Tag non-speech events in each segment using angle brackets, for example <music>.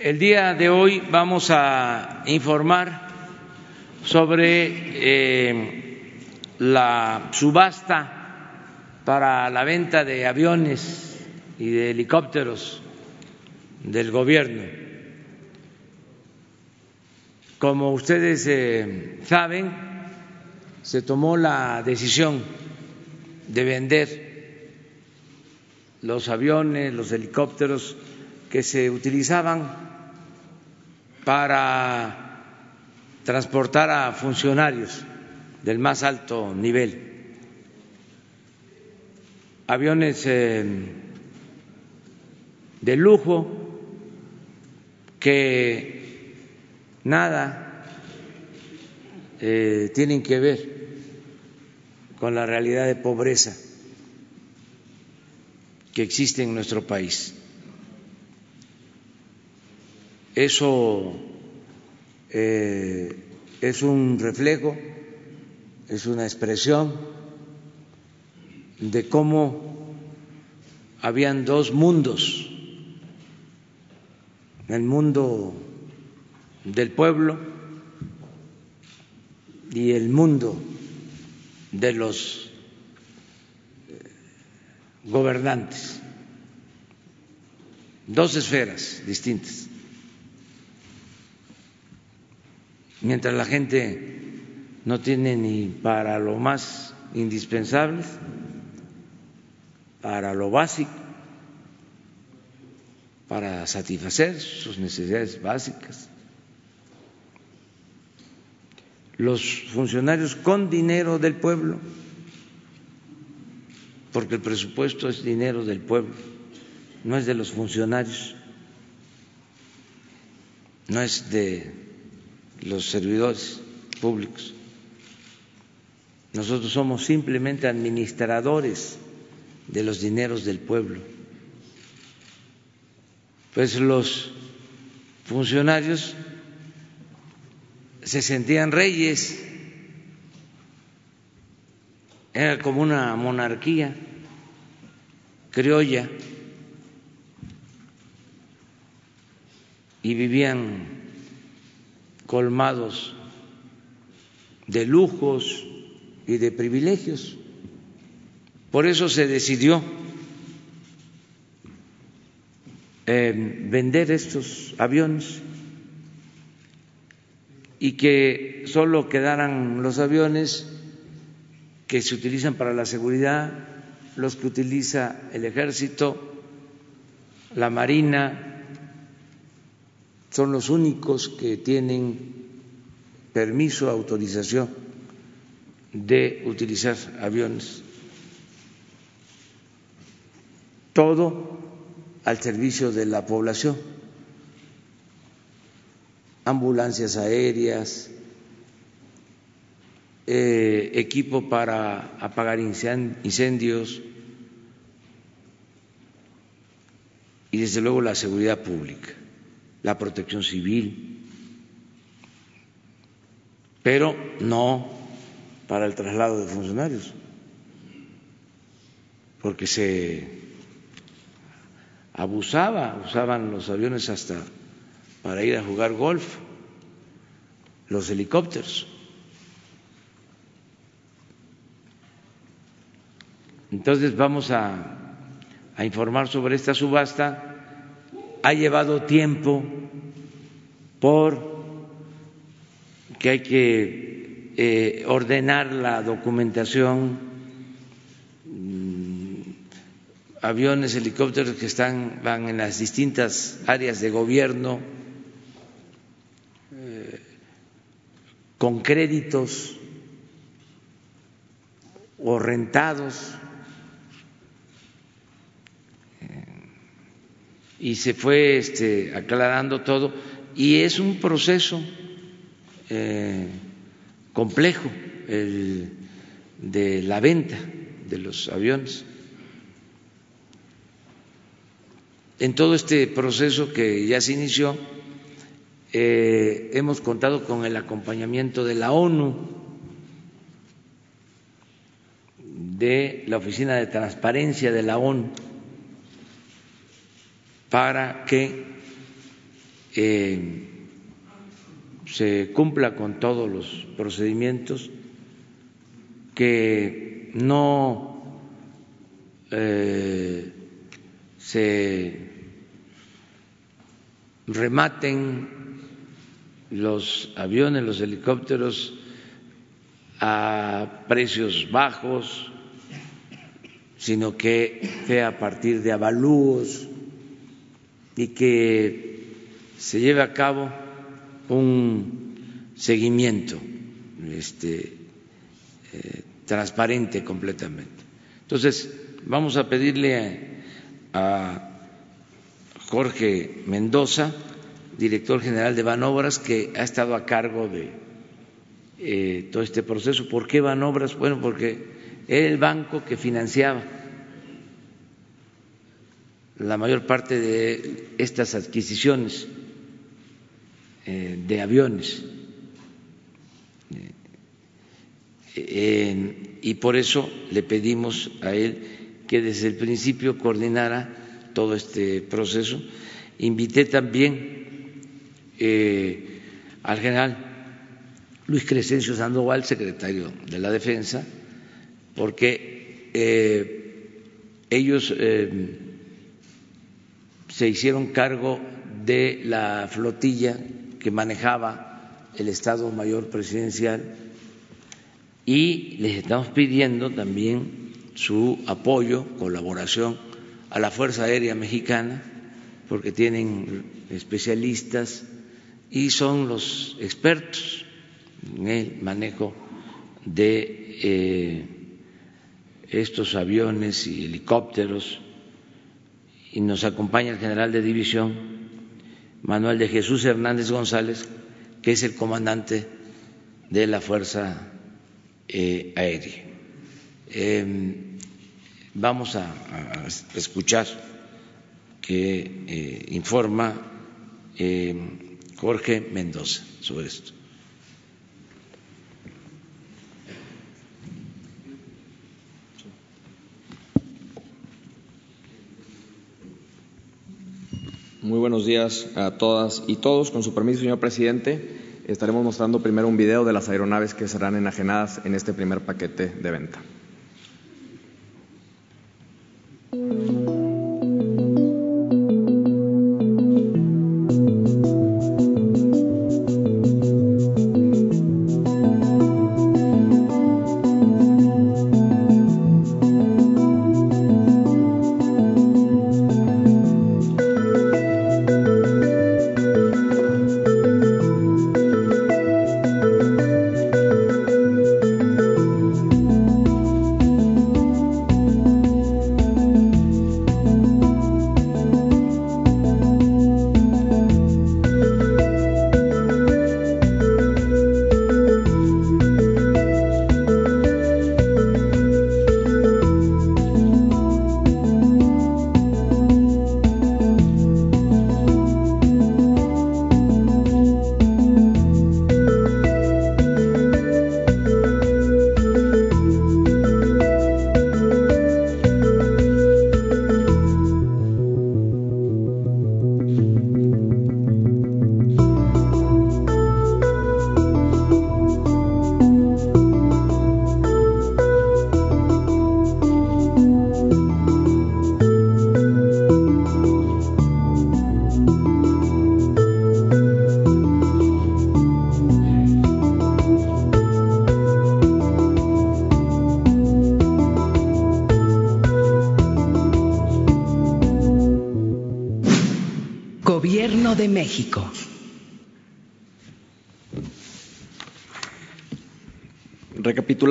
El día de hoy vamos a informar sobre eh, la subasta para la venta de aviones y de helicópteros del gobierno. Como ustedes eh, saben, se tomó la decisión de vender los aviones, los helicópteros que se utilizaban para transportar a funcionarios del más alto nivel. Aviones eh, de lujo que nada eh, tienen que ver con la realidad de pobreza que existe en nuestro país. Eso eh, es un reflejo, es una expresión de cómo habían dos mundos, el mundo del pueblo y el mundo de los eh, gobernantes, dos esferas distintas. Mientras la gente no tiene ni para lo más indispensable, para lo básico, para satisfacer sus necesidades básicas. Los funcionarios con dinero del pueblo, porque el presupuesto es dinero del pueblo, no es de los funcionarios, no es de los servidores públicos. Nosotros somos simplemente administradores de los dineros del pueblo. Pues los funcionarios se sentían reyes, era como una monarquía criolla y vivían colmados de lujos y de privilegios. Por eso se decidió eh, vender estos aviones y que solo quedaran los aviones que se utilizan para la seguridad, los que utiliza el ejército, la marina, son los únicos que tienen permiso, autorización de utilizar aviones. Todo al servicio de la población. Ambulancias aéreas, eh, equipo para apagar incendios y desde luego la seguridad pública la protección civil, pero no para el traslado de funcionarios, porque se abusaba, usaban los aviones hasta para ir a jugar golf, los helicópteros. Entonces vamos a, a informar sobre esta subasta ha llevado tiempo por que hay que eh, ordenar la documentación, mm, aviones, helicópteros que están van en las distintas áreas de gobierno eh, con créditos o rentados y se fue este, aclarando todo y es un proceso eh, complejo el de la venta de los aviones. En todo este proceso que ya se inició, eh, hemos contado con el acompañamiento de la ONU, de la Oficina de Transparencia de la ONU, para que eh, se cumpla con todos los procedimientos, que no eh, se rematen los aviones, los helicópteros a precios bajos, sino que sea a partir de avalúos y que se lleve a cabo un seguimiento este, eh, transparente completamente. Entonces, vamos a pedirle a, Jorge Mendoza, director general de Banobras, que ha estado a cargo de eh, todo este proceso. ¿Por qué Banobras? Bueno, porque era el banco que financiaba la mayor parte de estas adquisiciones eh, de aviones. Eh, y por eso le pedimos a él que desde el principio coordinara todo este proceso. Invité también eh, al general Luis Crescencio Sandoval, secretario de la Defensa, porque ellos se hicieron cargo de la flotilla que manejaba el Estado Mayor Presidencial y les estamos pidiendo también su apoyo, colaboración a la Fuerza Aérea Mexicana, porque tienen especialistas y son los expertos en el manejo de eh, estos aviones y helicópteros y nos acompaña el general de división Manuel de Jesús Hernández González, que es el comandante de la Fuerza eh, Aérea. Em, vamos a, escuchar que eh, informa em, Jorge Mendoza sobre esto. Muy buenos días a todas y todos. Con su permiso, señor presidente, estaremos mostrando primero un video de las aeronaves que serán enajenadas en este primer paquete de venta.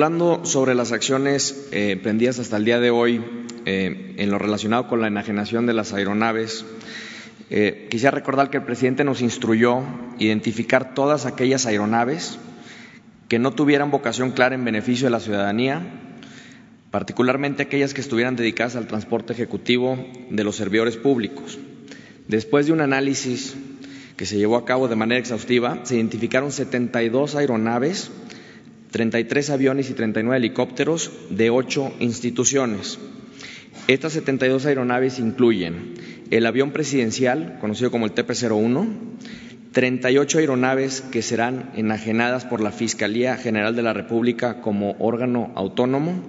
Recapitulando sobre las acciones eh, prendidas hasta el día de hoy eh, en lo relacionado con la enajenación de las aeronaves, eh, quisiera recordar que el presidente nos instruyó identificar todas aquellas aeronaves que no tuvieran vocación clara en beneficio de la ciudadanía, particularmente aquellas que estuvieran dedicadas al transporte ejecutivo de los servidores públicos. Después de un análisis que se llevó a cabo de manera exhaustiva, se identificaron 72 aeronaves, 33 aviones y 39 helicópteros de ocho instituciones. Estas 72 aeronaves incluyen el avión presidencial, conocido como el TP-01, 38 aeronaves que serán enajenadas por la Fiscalía General de la República como órgano autónomo,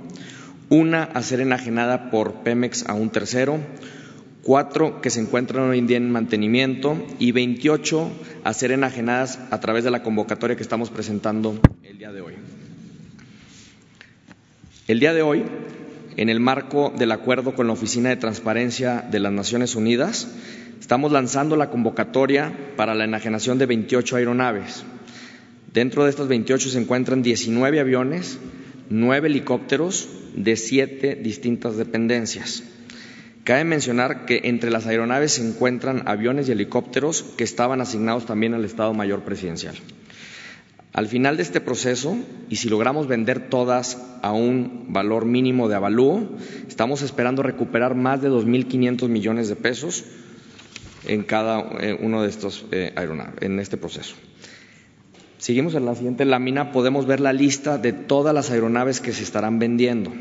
una a ser enajenada por Pemex a un tercero, cuatro que se encuentran hoy en día en mantenimiento y 28 a ser enajenadas a través de la convocatoria que estamos presentando el día de hoy. El día de hoy, en el marco del acuerdo con la Oficina de Transparencia de las Naciones Unidas, estamos lanzando la convocatoria para la enajenación de 28 aeronaves. Dentro de estos 28 se encuentran 19 aviones, 9 helicópteros de siete distintas dependencias. Cabe mencionar que entre las aeronaves se encuentran aviones y helicópteros que estaban asignados también al Estado Mayor Presidencial. Al final de este proceso, y si logramos vender todas a un valor mínimo de avalúo, estamos esperando recuperar más de 2.500 millones de pesos en cada eh, uno de estos eh, aeronaves, en este proceso. Seguimos en la siguiente lámina, podemos ver la lista de todas las aeronaves que se estarán vendiendo.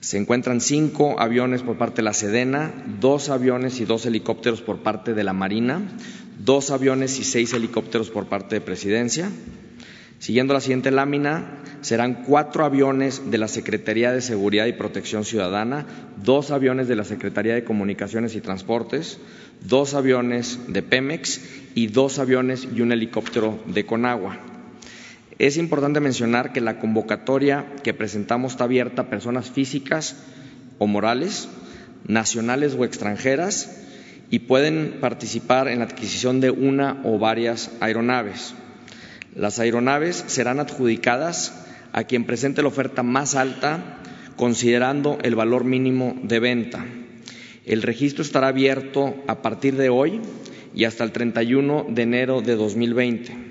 Se encuentran cinco aviones por parte de la Sedena, dos aviones y dos helicópteros por parte de la Marina, dos aviones y seis helicópteros por parte de Presidencia. Siguiendo la siguiente lámina, serán cuatro aviones de la Secretaría de Seguridad y Protección Ciudadana, dos aviones de la Secretaría de Comunicaciones y Transportes, dos aviones de Pemex y dos aviones y un helicóptero de Conagua. Es importante mencionar que la convocatoria que presentamos está abierta a personas físicas o morales, nacionales o extranjeras, y pueden participar en la adquisición de una o varias aeronaves. Las aeronaves serán adjudicadas a quien presente la oferta más alta, considerando el valor mínimo de venta. El registro estará abierto a partir de hoy y hasta el 31 de enero de 2020.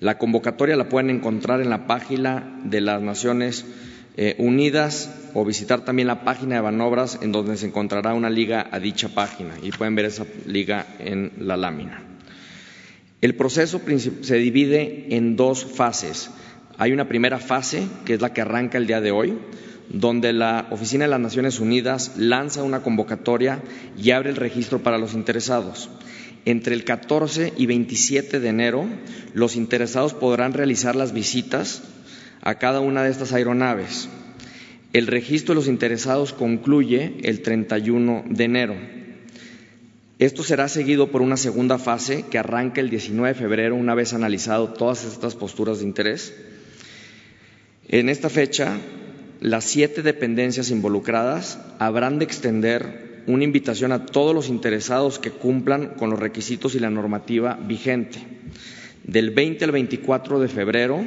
La convocatoria la pueden encontrar en la página de las Naciones eh, Unidas o visitar también la página de Banobras en donde se encontrará una liga a dicha página y pueden ver esa liga en la lámina. El proceso se divide en dos fases. Hay una primera fase, que es la que arranca el día de hoy, donde la Oficina de las Naciones Unidas lanza una convocatoria y abre el registro para los interesados. Entre el 14 y 27 de enero, los interesados podrán realizar las visitas a cada una de estas aeronaves. El registro de los interesados concluye el 31 de enero. Esto será seguido por una segunda fase que arranca el 19 de febrero una vez analizado todas estas posturas de interés. En esta fecha, las siete dependencias involucradas habrán de extender una invitación a todos los interesados que cumplan con los requisitos y la normativa vigente. Del 20 al 24 de febrero,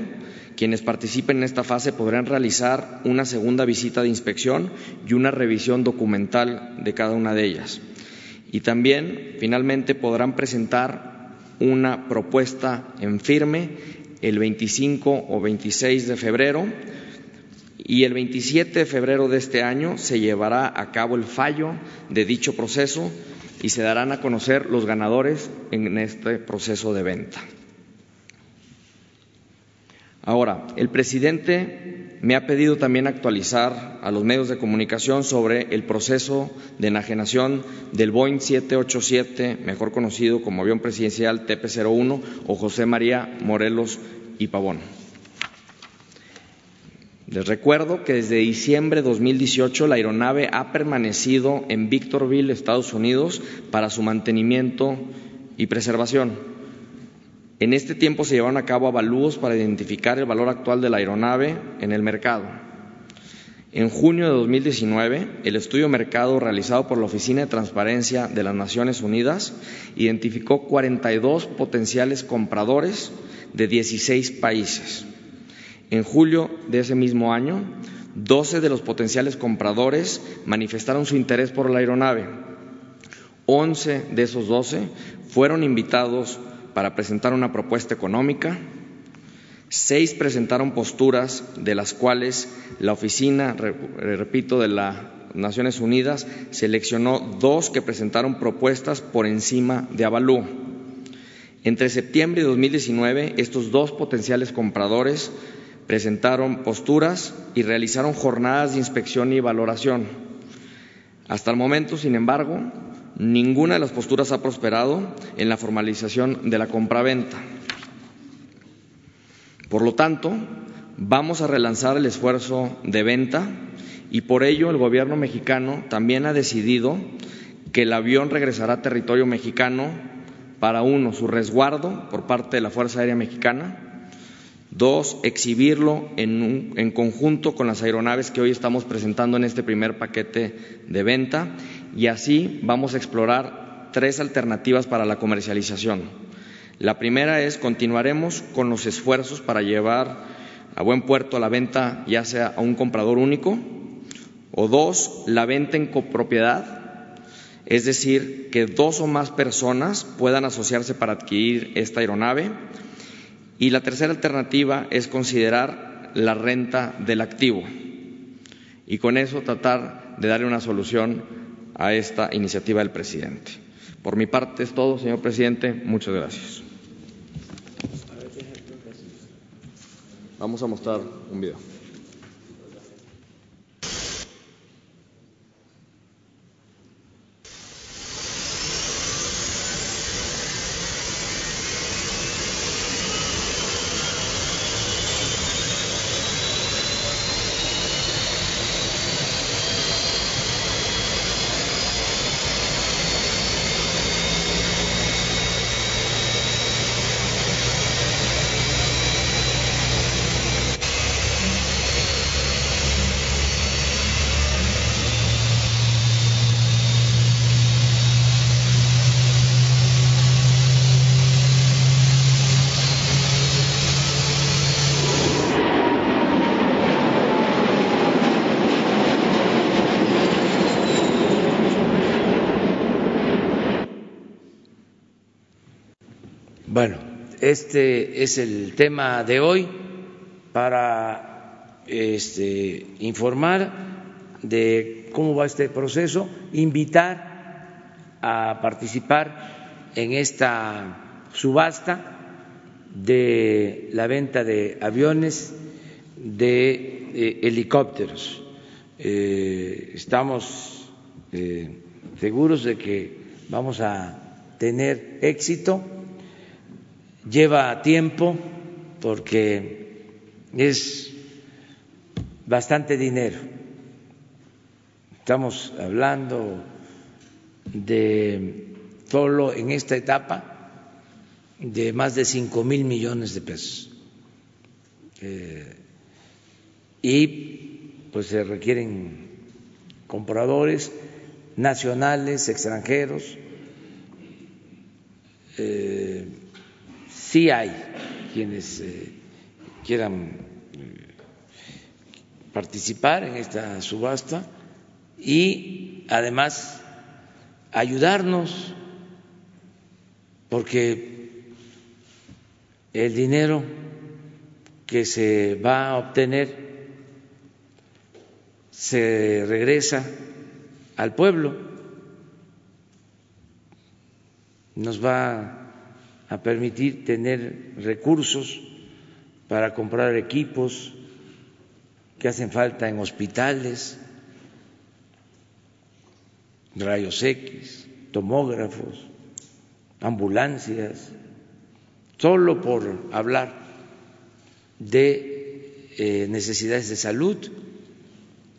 quienes participen en esta fase podrán realizar una segunda visita de inspección y una revisión documental de cada una de ellas. Y también, finalmente, podrán presentar una propuesta en firme el 25 o 26 de febrero y el 27 de febrero de este año se llevará a cabo el fallo de dicho proceso y se darán a conocer los ganadores en este proceso de venta. Ahora, el presidente me ha pedido también actualizar a los medios de comunicación sobre el proceso de enajenación del Boeing 787, mejor conocido como avión presidencial TP-01 o José María Morelos y Pavón. Les recuerdo que desde diciembre de 2018 la aeronave ha permanecido en Victorville, Estados Unidos, para su mantenimiento y preservación. En este tiempo se llevaron a cabo avalúos para identificar el valor actual de la aeronave en el mercado. En junio de 2019, el estudio mercado realizado por la Oficina de Transparencia de las Naciones Unidas identificó 42 potenciales compradores de 16 países. En julio de ese mismo año, 12 de los potenciales compradores manifestaron su interés por la aeronave. 11 de esos 12 fueron invitados para presentar una propuesta económica. Seis presentaron posturas de las cuales la oficina, repito, de las Naciones Unidas seleccionó dos que presentaron propuestas por encima de avalúo. Entre septiembre de 2019, estos dos potenciales compradores presentaron posturas y realizaron jornadas de inspección y valoración. Hasta el momento, sin embargo, ninguna de las posturas ha prosperado en la formalización de la compraventa. Por lo tanto, vamos a relanzar el esfuerzo de venta y por ello el gobierno mexicano también ha decidido que el avión regresará a territorio mexicano para uno, su resguardo por parte de la Fuerza Aérea Mexicana, Dos, exhibirlo en, conjunto con las aeronaves que hoy estamos presentando en este primer paquete de venta. Y así vamos a explorar tres alternativas para la comercialización. La primera es continuaremos con los esfuerzos para llevar a buen puerto la venta ya sea a un comprador único. O dos, la venta en copropiedad, es decir, que dos o más personas puedan asociarse para adquirir esta aeronave y la tercera alternativa es considerar la renta del activo y con eso tratar de darle una solución a esta iniciativa del presidente. Por mi parte es todo, señor presidente. Muchas gracias. Vamos a mostrar un video. Bueno, este es el tema de hoy para este, informar de cómo va este proceso, invitar a participar en esta subasta de la venta de aviones, de eh, helicópteros. Eh, estamos eh, seguros de que vamos a tener éxito lleva tiempo porque es bastante dinero. Estamos hablando de solo en esta etapa de más de cinco mil millones de pesos. Eh, y pues se requieren compradores nacionales, extranjeros. Eh, sí hay quienes eh, quieran eh, participar en esta subasta y además ayudarnos porque el dinero que se va a obtener se regresa al pueblo, nos va a permitir tener recursos para comprar equipos que hacen falta en hospitales, rayos X, tomógrafos, ambulancias, solo por hablar de eh, necesidades de salud,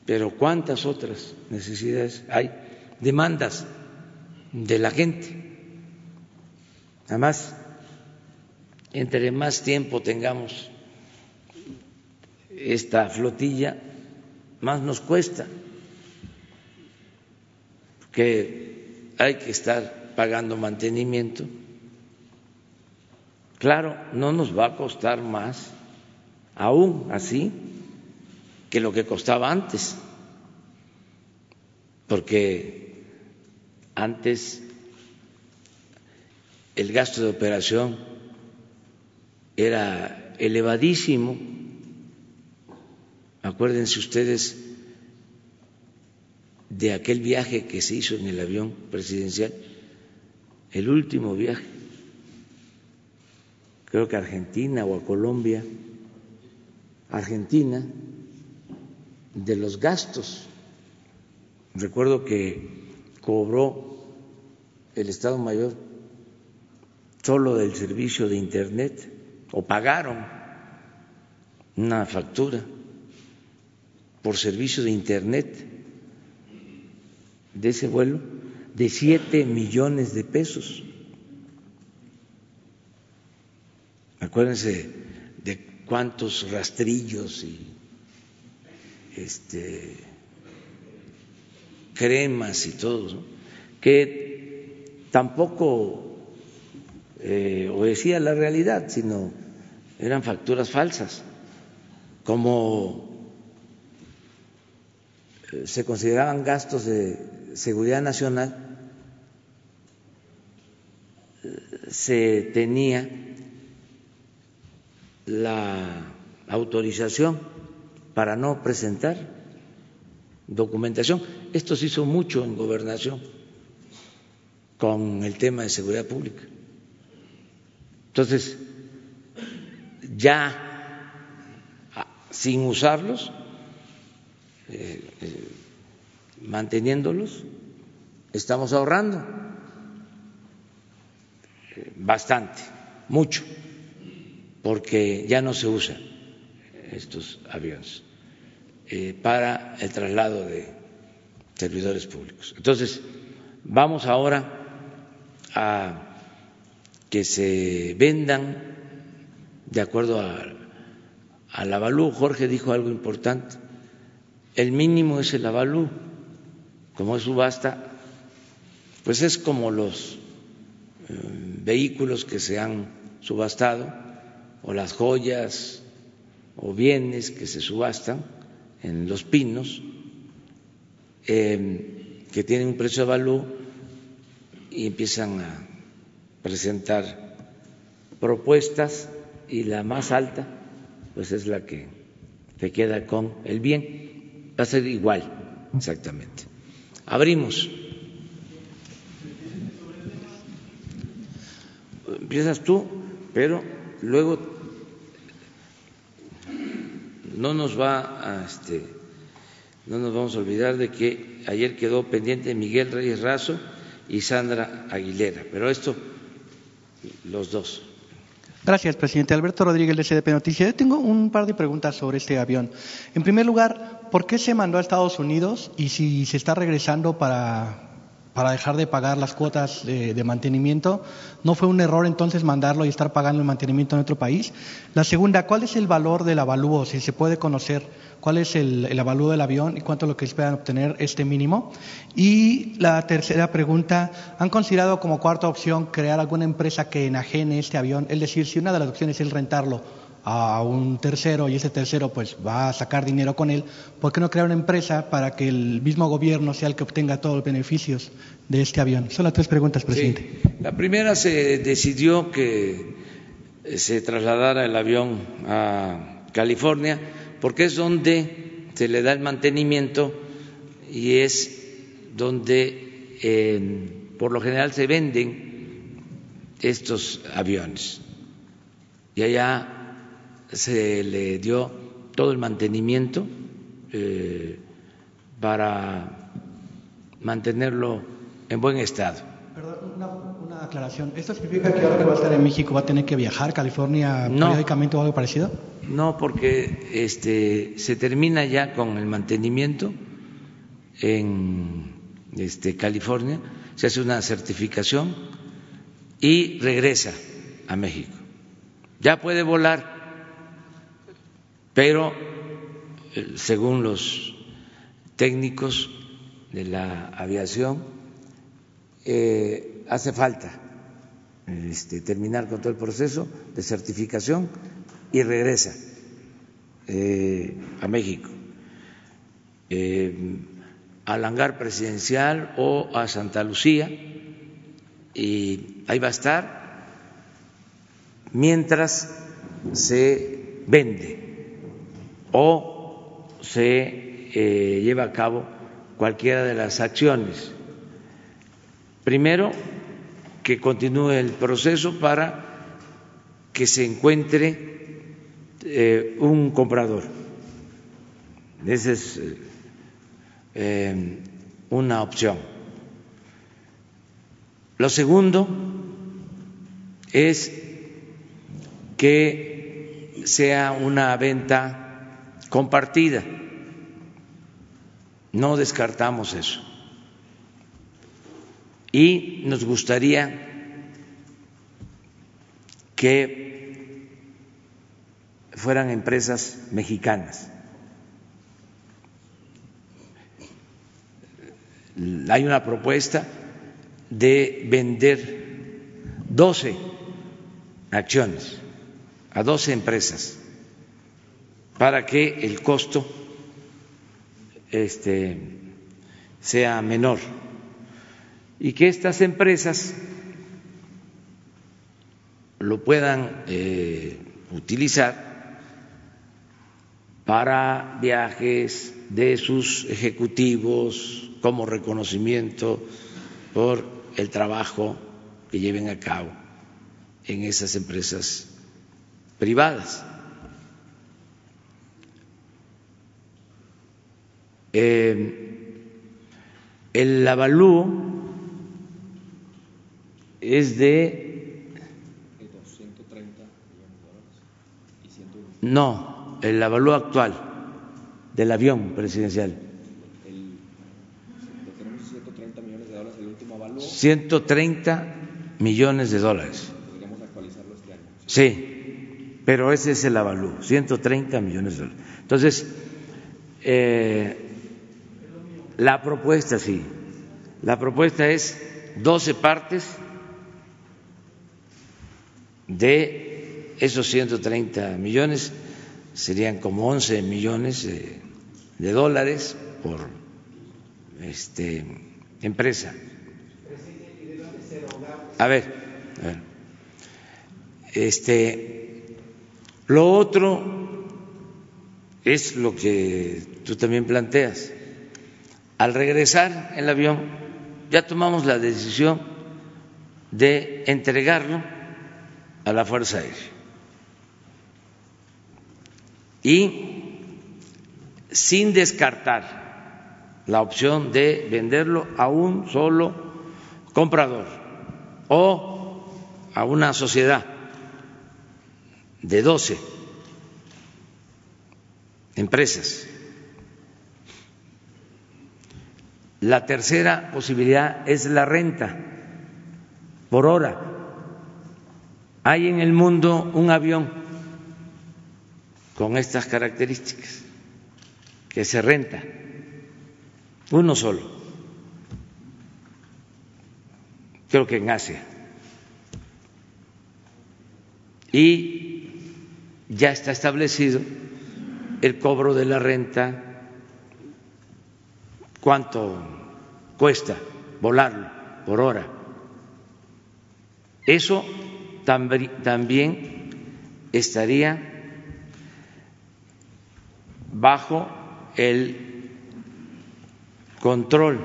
pero cuántas otras necesidades hay, demandas de la gente. Además, entre más tiempo tengamos esta flotilla, más nos cuesta, porque hay que estar pagando mantenimiento. Claro, no nos va a costar más, aún así, que lo que costaba antes, porque antes el gasto de operación era elevadísimo. Acuérdense ustedes de aquel viaje que se hizo en el avión presidencial, el último viaje, creo que a Argentina o a Colombia, Argentina, de los gastos. Recuerdo que cobró el Estado Mayor solo del servicio de Internet o pagaron una factura por servicio de Internet de ese vuelo de siete millones de pesos. Acuérdense de cuántos rastrillos y este, cremas y todo, que tampoco eh, obedecía la realidad, sino eran facturas falsas, como eh, se consideraban gastos de seguridad nacional, eh, se tenía la autorización para no presentar documentación. Esto se hizo mucho en gobernación con el tema de seguridad pública. Entonces, ya ah, sin usarlos, eh, eh, manteniéndolos, estamos ahorrando eh, bastante, mucho, porque ya no se usan estos aviones para el traslado de servidores públicos. Entonces, vamos ahora a que se vendan de acuerdo a, al avalú. Jorge dijo algo importante el mínimo es el avalú, como es subasta, pues es como los eh, vehículos que se han subastado o las joyas o bienes que se subastan en los pinos eh, que tienen un precio de avalú y empiezan a presentar propuestas y la más alta pues es la que te queda con el bien va a ser igual, exactamente. Abrimos. Empiezas tú, pero luego no nos va a este, no nos vamos a olvidar de que ayer quedó pendiente Miguel Reyes Razo y Sandra Aguilera, pero esto los dos. Gracias, presidente. Alberto Rodríguez, de CDP Noticias. Yo tengo un par de preguntas sobre este avión. En primer lugar, ¿por qué se mandó a Estados Unidos y si se está regresando para, para dejar de pagar las cuotas de, mantenimiento? ¿No fue un error entonces mandarlo y estar pagando el mantenimiento en otro país? La segunda, ¿cuál es el valor del avalúo? Si se puede conocer cuál es el, el avalúo del avión y cuánto es lo que esperan obtener este mínimo. Y la tercera pregunta, ¿han considerado como cuarta opción crear alguna empresa que enajene este avión? Es decir, si una de las opciones es rentarlo a un tercero y ese tercero pues va a sacar dinero con él, ¿por qué no crear una empresa para que el mismo gobierno sea el que obtenga todos los beneficios de este avión? Son las tres preguntas, presidente. La primera se decidió que se trasladara el avión a California porque es donde se le da el mantenimiento y es donde eh, por lo general se venden estos aviones. Y allá se le dio todo el mantenimiento eh, para mantenerlo en buen estado. Perdón, una, aclaración. ¿Esto significa que ahora que va a estar en México va a tener que viajar a California periódicamente o algo parecido? No, porque este, se termina ya con el mantenimiento en este, California, se hace una certificación y regresa a México. Ya puede volar, pero eh, según los técnicos de la aviación, eh, hace falta este, terminar con todo el proceso de certificación y regresa eh, a México, al hangar presidencial o a Santa Lucía, y ahí va a estar mientras se vende o se eh, lleva a cabo cualquiera de las acciones. Primero, que continúe el proceso para que se encuentre eh, un comprador. Ese es eh, una opción. Lo segundo es que sea una venta compartida. No descartamos eso. Y nos gustaría que fueran empresas mexicanas. Hay una propuesta de vender 12 acciones a 12 empresas para que el costo este, sea menor y que estas empresas lo puedan eh, utilizar para viajes de sus ejecutivos como reconocimiento por el trabajo que lleven a cabo en esas empresas privadas. Eh, el avalúo es de No, el avalúo actual del avión presidencial. tenemos 130 millones de dólares el último avalúo. 130 millones de dólares. Podríamos actualizarlo este año. Sí, pero ese es el avalúo, 130 millones de dólares. Entonces, eh, la propuesta, sí, la propuesta es 12 partes de esos 130 millones serían como 11 millones de, dólares por este, empresa. A ver, a ver, este, lo otro es lo que tú también planteas. Al regresar el avión, ya tomamos la decisión de entregarlo a la Fuerza Aérea y sin descartar la opción de venderlo a un solo comprador o a una sociedad de 12 empresas. La tercera posibilidad es la renta por hora. Hay en el mundo un avión con estas características, que se renta uno solo, creo que en Asia, y ya está establecido el cobro de la renta, cuánto cuesta volarlo por hora. Eso también estaría bajo el control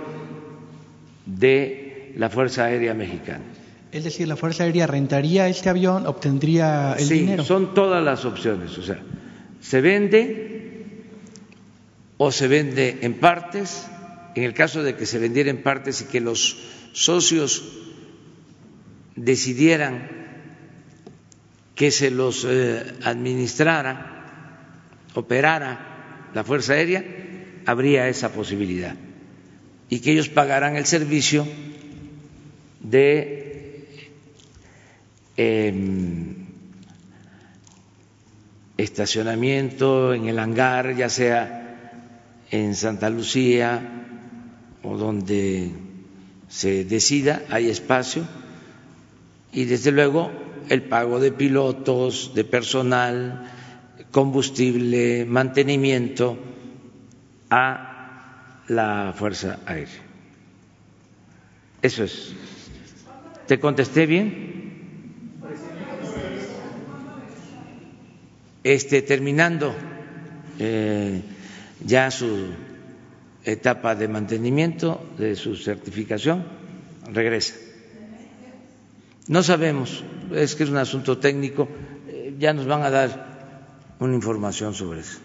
de la Fuerza Aérea Mexicana. Es decir, la Fuerza Aérea rentaría este avión, obtendría el sí, dinero. Son todas las opciones, o sea, se vende o se vende en partes. En el caso de que se vendiera en partes y que los socios decidieran que se los eh, administrara, operara la Fuerza Aérea, habría esa posibilidad. Y que ellos pagarán el servicio de em, estacionamiento en el hangar, ya sea en Santa Lucía o donde se decida, hay espacio, y desde luego el pago de pilotos, de personal, combustible, mantenimiento a la Fuerza Aérea. Eso es. ¿Te contesté bien? Este, terminando eh, ya su etapa de mantenimiento de su certificación, regresa. No sabemos, es que es un asunto técnico, eh, ya nos van a dar una información sobre eso.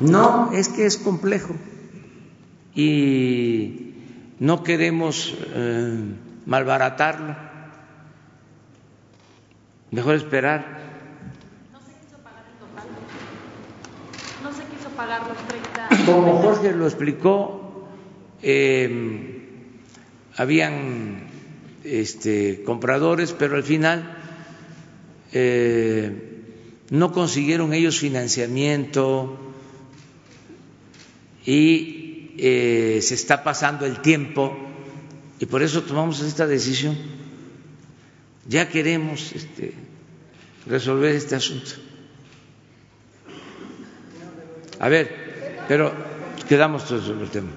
No, es que es complejo. y no queremos eh, malbaratarlo. Mejor esperar. No se quiso pagar el total. No se quiso pagar los 30. Como Jorge lo explicó, eh, habían este, compradores, pero al final eh, no consiguieron ellos financiamiento y eh, se está pasando el tiempo y por eso tomamos esta decisión. Ya queremos este, resolver este asunto. A ver, pero quedamos sobre el tema.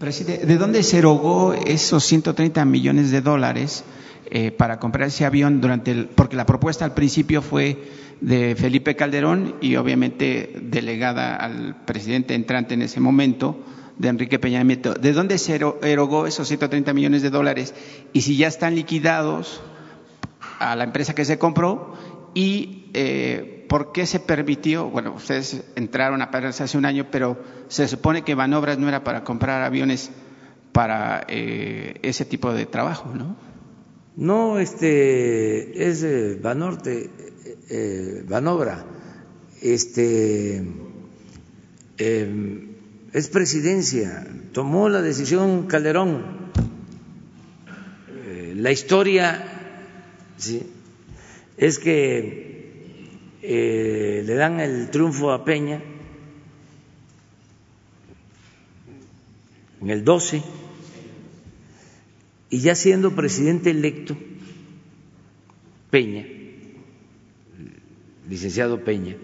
Presidente, ¿de dónde se erogó esos 130 millones de dólares eh, para comprar ese avión durante el, porque la propuesta al principio fue de Felipe Calderón y obviamente delegada al presidente entrante en ese momento, de Enrique Peña Nieto. ¿De dónde se erogó esos 130 millones de dólares? Y si ya están liquidados a la empresa que se compró y eh, por qué se permitió, bueno, ustedes entraron a pagarse hace un año, pero se supone que Banobras no era para comprar aviones para eh, ese tipo de trabajo, ¿no? No, este es eh, Banorte, eh, este em, es presidencia, tomó la decisión Calderón. Eh, la historia ¿sí? es que eh, le dan el triunfo a Peña en el 12 y ya siendo presidente electo Peña, licenciado Peña,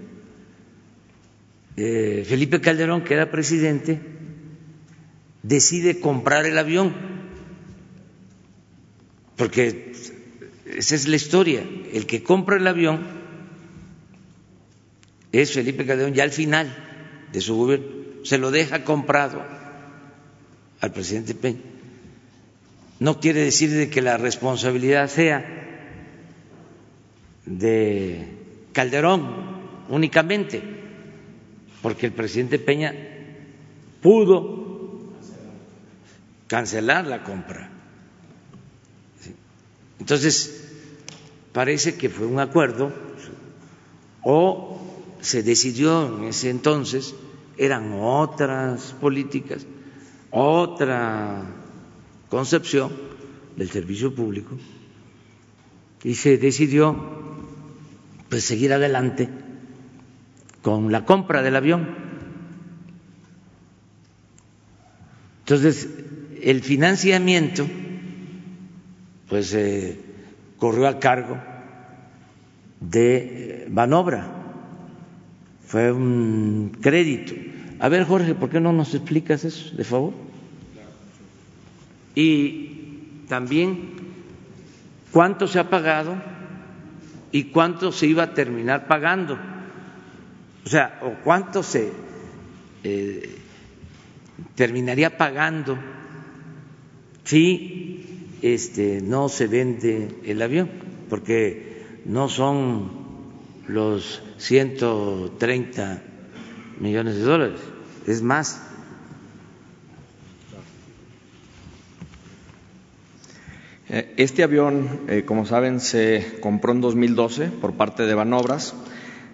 eh, Felipe Calderón, que era presidente, decide comprar el avión, porque esa es la historia, el que compra el avión es Felipe Calderón ya al final de su gobierno, se lo deja comprado al presidente Peña. No quiere decir de que la responsabilidad sea de Calderón únicamente, porque el presidente Peña pudo cancelar la compra. Entonces, parece que fue un acuerdo o se decidió en ese entonces, eran otras políticas, otra concepción del servicio público y se decidió pues seguir adelante con la compra del avión. Entonces, el financiamiento pues eh, corrió a cargo de Banobra, fue un crédito. A ver, Jorge, ¿por qué no nos explicas eso, de favor? Y también cuánto se ha pagado y cuánto se iba a terminar pagando. O sea, o cuánto se eh, terminaría pagando si este, no se vende el avión, porque no son los 130 millones de dólares, es más. Este avión, eh, como saben, se compró en 2012 por parte de Banobras.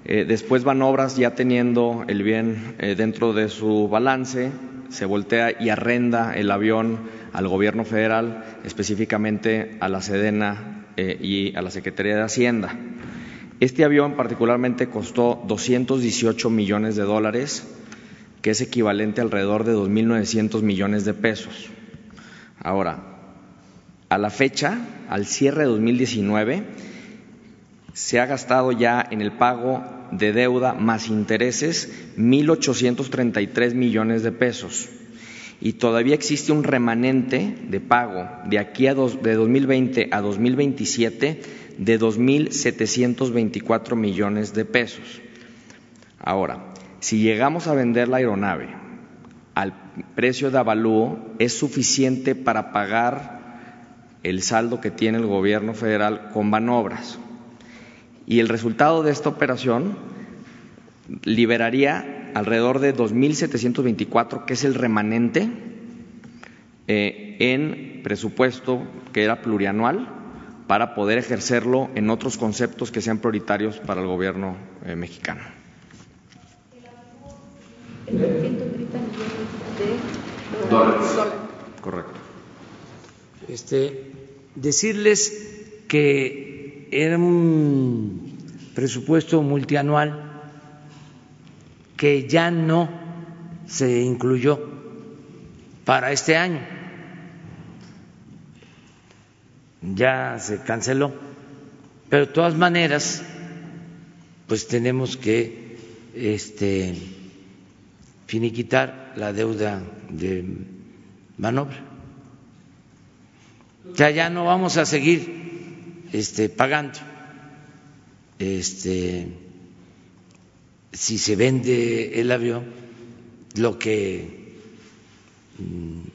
Eh, después Banobras, ya teniendo el bien eh, dentro de su balance, se voltea y arrenda el avión al gobierno federal, específicamente a la Sedena y a la Secretaría de Hacienda. Este avión particularmente costó 218 millones de dólares, que es equivalente alrededor de 2.900 millones de pesos. Ahora, a la fecha, al cierre de 2019, se ha gastado ya en el pago de deuda más intereses 1.833 millones de pesos y todavía existe un remanente de pago de aquí a de 2020 a 2027 de 2.724 millones de pesos. Ahora, si llegamos a vender la aeronave al precio de avalúo, es suficiente para pagar el saldo que tiene el gobierno federal con Banobras. Y el resultado de esta operación liberaría alrededor de 2.724, que es el remanente, eh, en presupuesto que era plurianual para poder ejercerlo en otros conceptos que sean prioritarios para el gobierno eh, mexicano. El 130 millones de Dólares. Correcto. Este, decirles que era un presupuesto multianual que ya no se incluyó para este año. Ya se canceló. Pero de todas maneras, pues tenemos que este, finiquitar la deuda de manobra. O ya no vamos a seguir este, pagando. Este, si se vende el avión, lo que mm,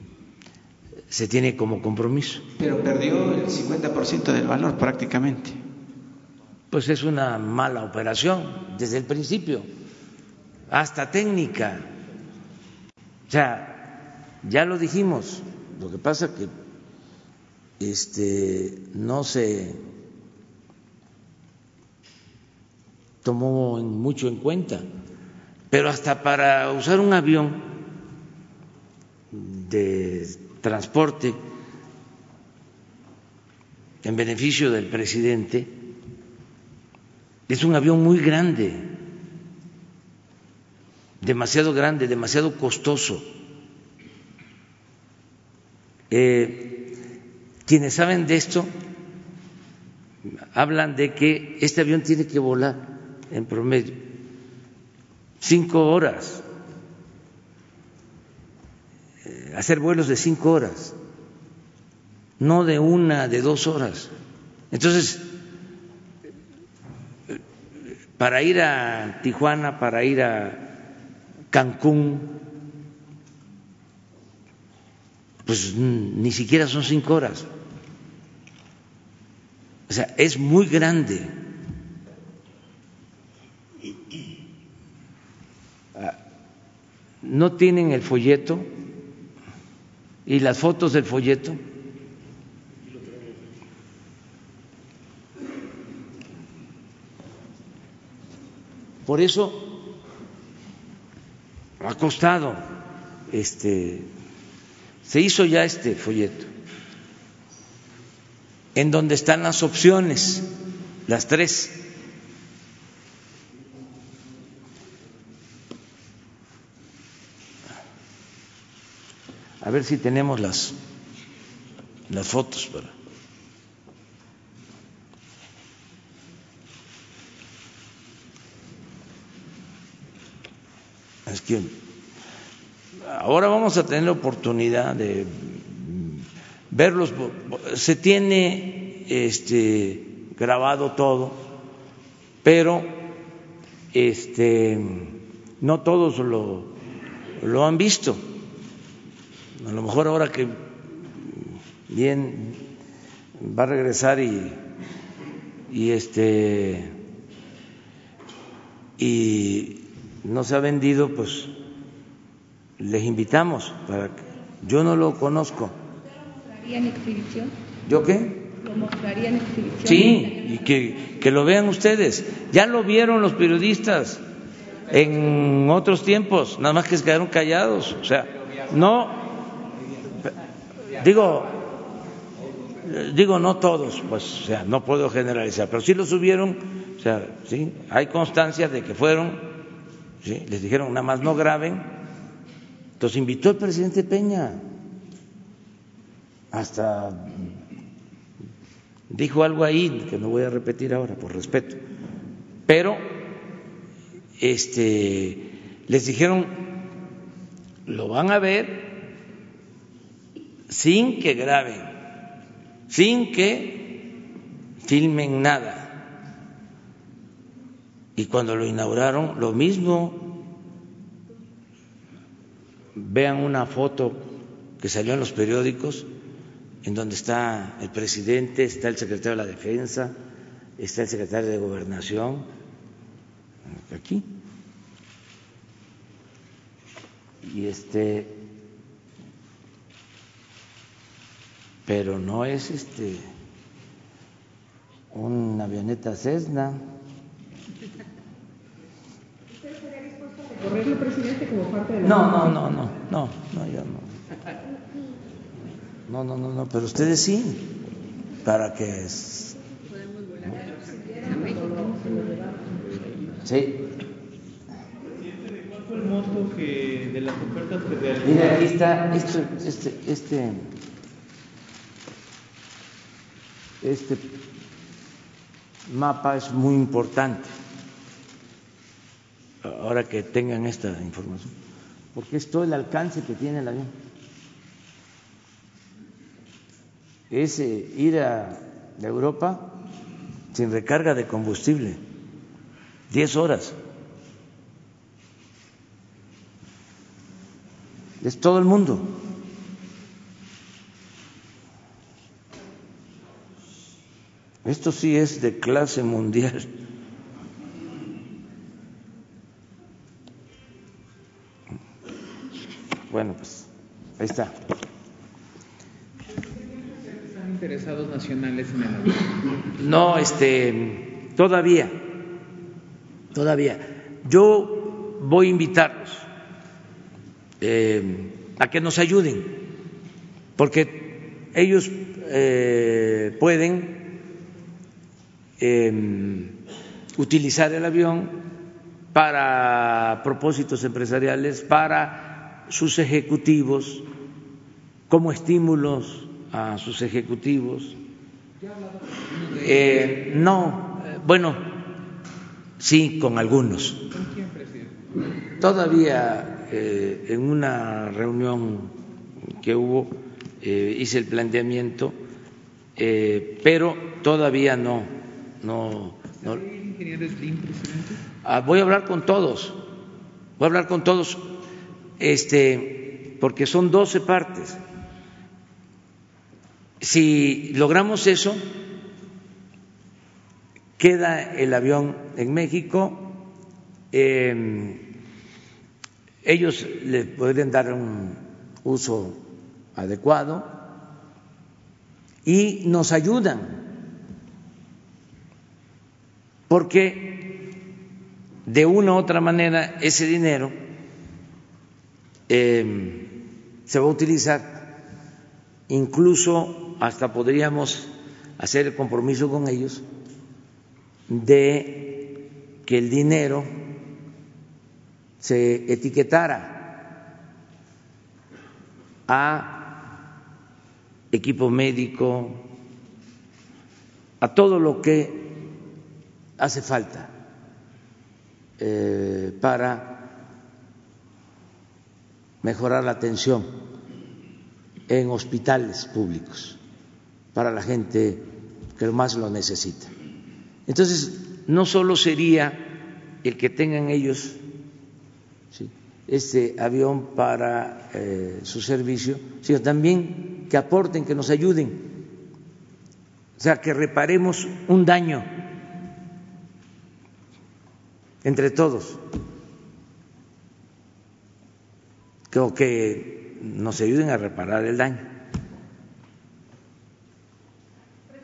se tiene como compromiso. Pero perdió el 50% del valor prácticamente. Pues es una mala operación desde el principio, hasta técnica. O sea, ya lo dijimos, lo que pasa que este no se tomó mucho en cuenta, pero hasta para usar un avión de transporte en beneficio del presidente, es un avión muy grande, demasiado grande, demasiado costoso. Eh, quienes saben de esto hablan de que este avión tiene que volar en promedio, cinco horas, hacer vuelos de cinco horas, no de una, de dos horas. Entonces, para ir a Tijuana, para ir a Cancún, pues ni siquiera son cinco horas. O sea, es muy grande. no tienen el folleto y las fotos del folleto. Por eso ha costado este se hizo ya este folleto en donde están las opciones, las tres A ver si tenemos las, las fotos para. Es que ahora vamos a tener la oportunidad de verlos. Se tiene este, grabado todo, pero este, no todos lo, lo han visto. A lo mejor ahora que bien va a regresar y, y este y no se ha vendido, pues les invitamos para que yo no lo conozco. ¿Lo mostraría en exhibición? ¿Yo qué? ¿Lo mostraría en exhibición? Sí, y que, que lo vean ustedes. Ya lo vieron los periodistas en otros tiempos, nada más que se quedaron callados. O sea, no Digo, digo no todos, pues, o sea, no puedo generalizar, pero sí lo subieron, o sea, sí, hay constancia de que fueron, ¿sí? les dijeron nada más no graben, entonces invitó el presidente Peña, hasta dijo algo ahí que no voy a repetir ahora por respeto, pero este les dijeron lo van a ver sin que graben, sin que filmen nada. Y cuando lo inauguraron, lo mismo. Vean una foto que salió en los periódicos, en donde está el presidente, está el secretario de la Defensa, está el secretario de Gobernación, aquí. y este pero no es este una avioneta Cessna. ¿Usted estaría dispuesto a recorrerlo, presidente, como parte de la... No, no, no, no, no, no, yo no. No, no, no, no, pero ustedes sí, para que... es- Sí. ¿Cuál fue el monto que de las ofertas que? Mira, aquí está, esto, este, este, este mapa es muy importante, ahora que tengan esta información, porque es todo el alcance que tiene el avión. Es eh, ir a Europa sin recarga de combustible, 10 horas. es todo el mundo. Esto sí es de clase mundial. Bueno, pues ahí está. ¿Están interesados nacionales en el? No, este, todavía, todavía. Yo voy a invitarlos eh, a que nos ayuden, porque ellos eh, pueden eh, utilizar el avión para propósitos empresariales, para sus ejecutivos, como estímulos a sus ejecutivos. Eh, no, bueno, sí, con algunos. Todavía eh, en una reunión que hubo eh, hice el planteamiento, pero todavía no, no, no. ¿El ingeniero Slim, presidente? Ah, voy a hablar con todos, voy a hablar con todos, este, porque son 12 partes. Si logramos eso, queda el avión en México. eh, ellos le pueden dar un uso adecuado y nos ayudan, porque de una u otra manera ese dinero eh, se va a utilizar, incluso hasta podríamos hacer el compromiso con ellos de que el dinero se etiquetara a equipo médico, a todo lo que hace falta eh, para mejorar la atención en hospitales públicos para la gente que más lo necesita. Entonces, no solo sería el que tengan ellos este avión para eh, su servicio, sino también que aporten, que nos ayuden, o sea, que reparemos un daño entre todos, que, o que nos ayuden a reparar el daño.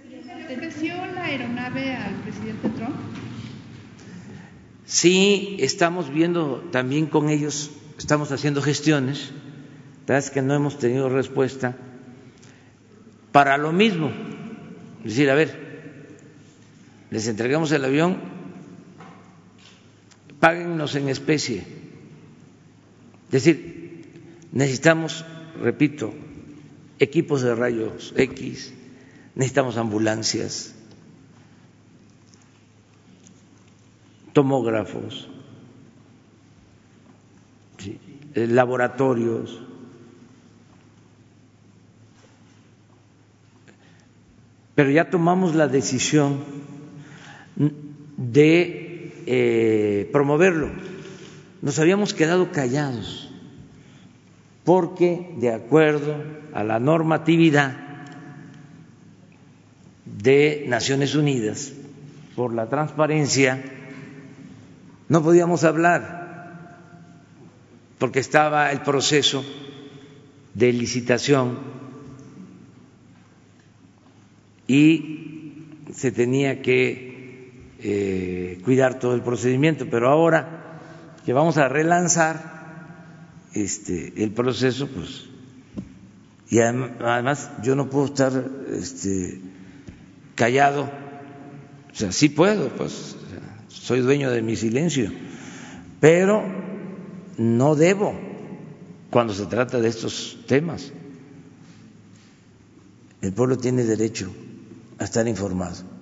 ¿Le ofreció la aeronave al presidente Trump? Sí, estamos viendo también con ellos, estamos haciendo gestiones, la verdad es que no hemos tenido respuesta para lo mismo, es decir, a ver, les entregamos el avión, páguennos en especie, es decir, necesitamos, repito, equipos de rayos X, necesitamos ambulancias, tomógrafos, eh, laboratorios. Pero ya tomamos la decisión de eh, promoverlo. Nos habíamos quedado callados porque, de acuerdo a la normatividad de Naciones Unidas por la transparencia, no podíamos hablar porque estaba el proceso de licitación y se tenía que eh, cuidar todo el procedimiento, pero ahora que vamos a relanzar este, el proceso, pues, y además yo no puedo estar este, callado, o sea, sí puedo, pues, soy dueño de mi silencio, pero no debo cuando se trata de estos temas. El pueblo tiene derecho a estar informado.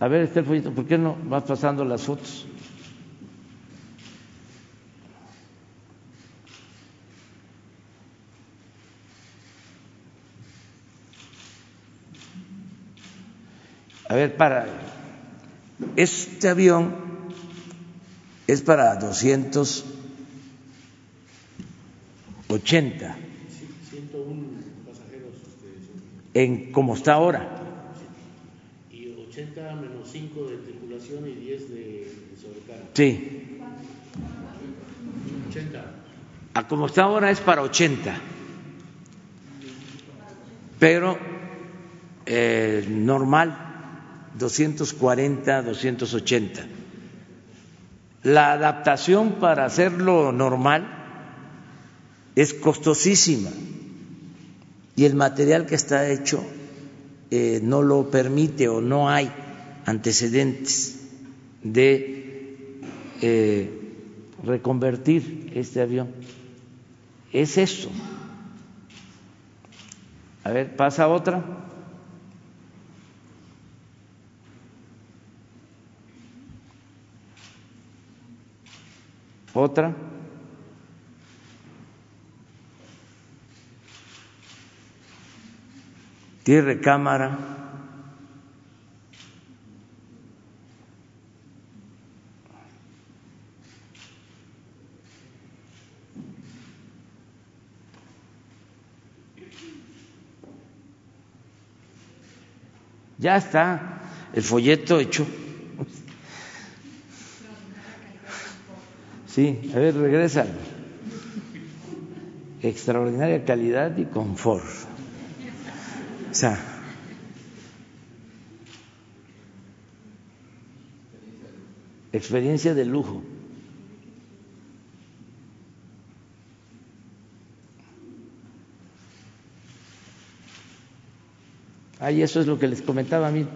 A ver, este folleto, ¿por qué no vas pasando las fotos? A ver, para. Este avión es para 280. 101 pasajeros. En como está ahora. Y 80 menos 5 de tripulación y 10 de, sobrecarga. Sí. 80. A como está ahora es para 80. Pero eh, normal 240, 280. La adaptación para hacerlo normal es costosísima y el material que está hecho eh, no lo permite o no hay antecedentes de eh, reconvertir este avión. Es eso. A ver, pasa otra. Otra. Tiene recámara. Ya está el folleto hecho. Sí, a ver, regresa. Extraordinaria calidad y confort. O sea, experiencia de lujo. Ay, eso es lo que les comentaba a mí.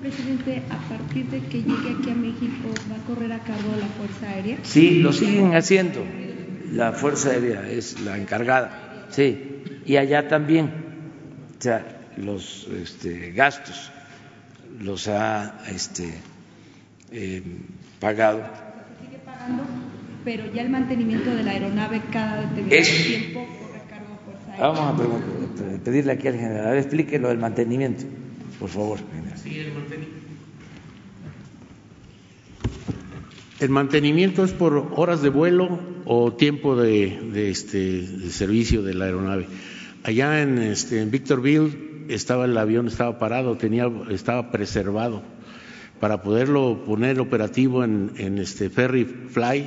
Presidente, a partir de que llegue aquí a México, ¿va a correr a cargo la Fuerza Aérea? Sí, lo siguen haciendo. La Fuerza Aérea es la encargada. Sí, y allá también. O sea, los este, gastos los ha este, eh, pagado. Se sigue pagando, pero ya el mantenimiento de la aeronave cada determinado Es- tiempo corre a cargo de Fuerza Aérea. Vamos a pedirle aquí al general, a ver, explique lo del mantenimiento, por favor. general. Sí, el mantenimiento. El mantenimiento es por horas de vuelo o tiempo de, de, este, de servicio de la aeronave. Allá en, este, en Victorville estaba el avión estaba parado, tenía, estaba preservado. Para poderlo poner operativo en, en este Ferry Fly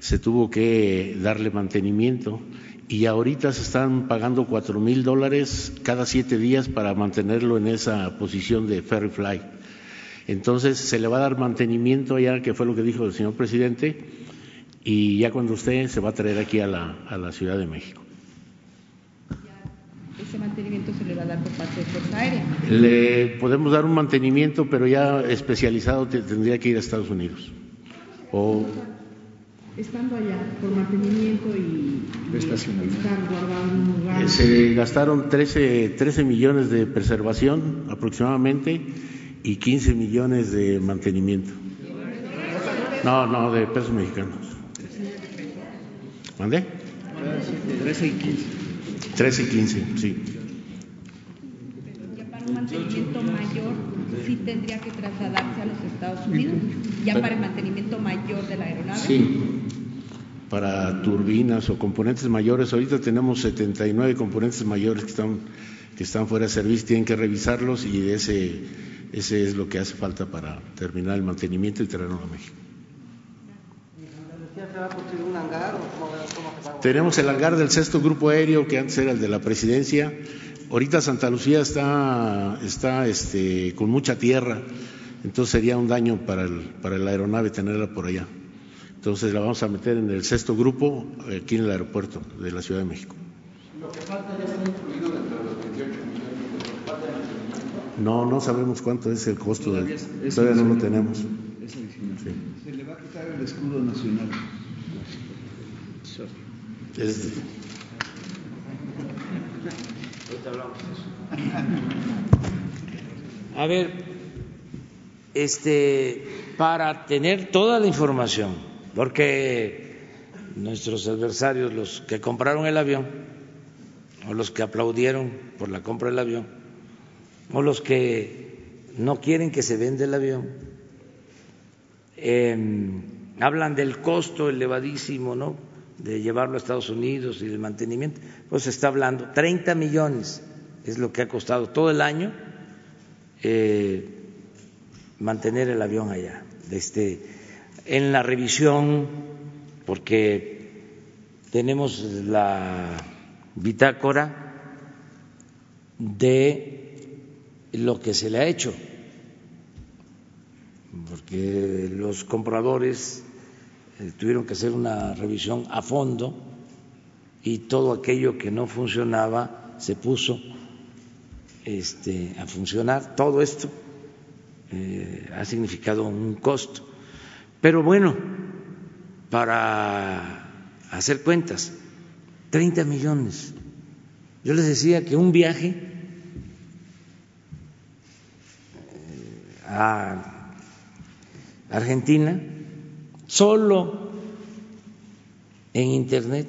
se tuvo que darle mantenimiento y ahorita se están pagando cuatro mil dólares cada siete días para mantenerlo en esa posición de Ferry Fly. Entonces se le va a dar mantenimiento allá, que fue lo que dijo el señor presidente, y ya cuando usted se va a traer aquí a la, a la Ciudad de México. Ese mantenimiento se le va a dar por parte de Fuerza Aérea. Le podemos dar un mantenimiento, pero ya especializado te- tendría que ir a Estados Unidos. O Estando allá por mantenimiento y, y estar guardado en un lugar. eh, se gastaron 13, 13 millones de preservación aproximadamente y 15 millones de mantenimiento. No, no, de pesos mexicanos. ¿Mande? 13 y 15. 13 y 15, sí. Ya para un mantenimiento mayor, sí tendría que trasladarse a los Estados Unidos. Ya para el mantenimiento mayor de la aeronave. Sí. Para turbinas o componentes mayores, ahorita tenemos 79 componentes mayores que están, que están fuera de servicio, tienen que revisarlos y ese Ese es lo que hace falta para terminar el mantenimiento y traerlo a México. Tenemos el hangar del sexto grupo aéreo que antes era el de la presidencia. Ahorita Santa Lucía está, está este, con mucha tierra, entonces sería un daño para, el, para la aeronave tenerla por allá. Entonces la vamos a meter en el sexto grupo aquí en el aeropuerto de la Ciudad de México. Lo que falta ya está incluido dentro de los 28 millones. No, no sabemos cuánto es el costo. Todavía, de, todavía no lo tenemos. Es. Sí. Se le va a quitar el escudo nacional. Es, A ver, este, para tener toda la información, porque nuestros adversarios, los que compraron el avión, o los que aplaudieron por la compra del avión, o los que no quieren que se venda el avión, eh, hablan del costo elevadísimo, ¿no? De llevarlo a Estados Unidos y del mantenimiento, pues se está hablando 30 millones es lo que ha costado todo el año eh, mantener el avión allá. Este, en la revisión, porque tenemos la bitácora de lo que se le ha hecho, porque los compradores tuvieron que hacer una revisión a fondo y todo aquello que no funcionaba se puso este, a funcionar. Todo esto eh, ha significado un costo. Pero bueno, para hacer cuentas, 30 millones. Yo les decía que un viaje eh, a Argentina, solo en Internet,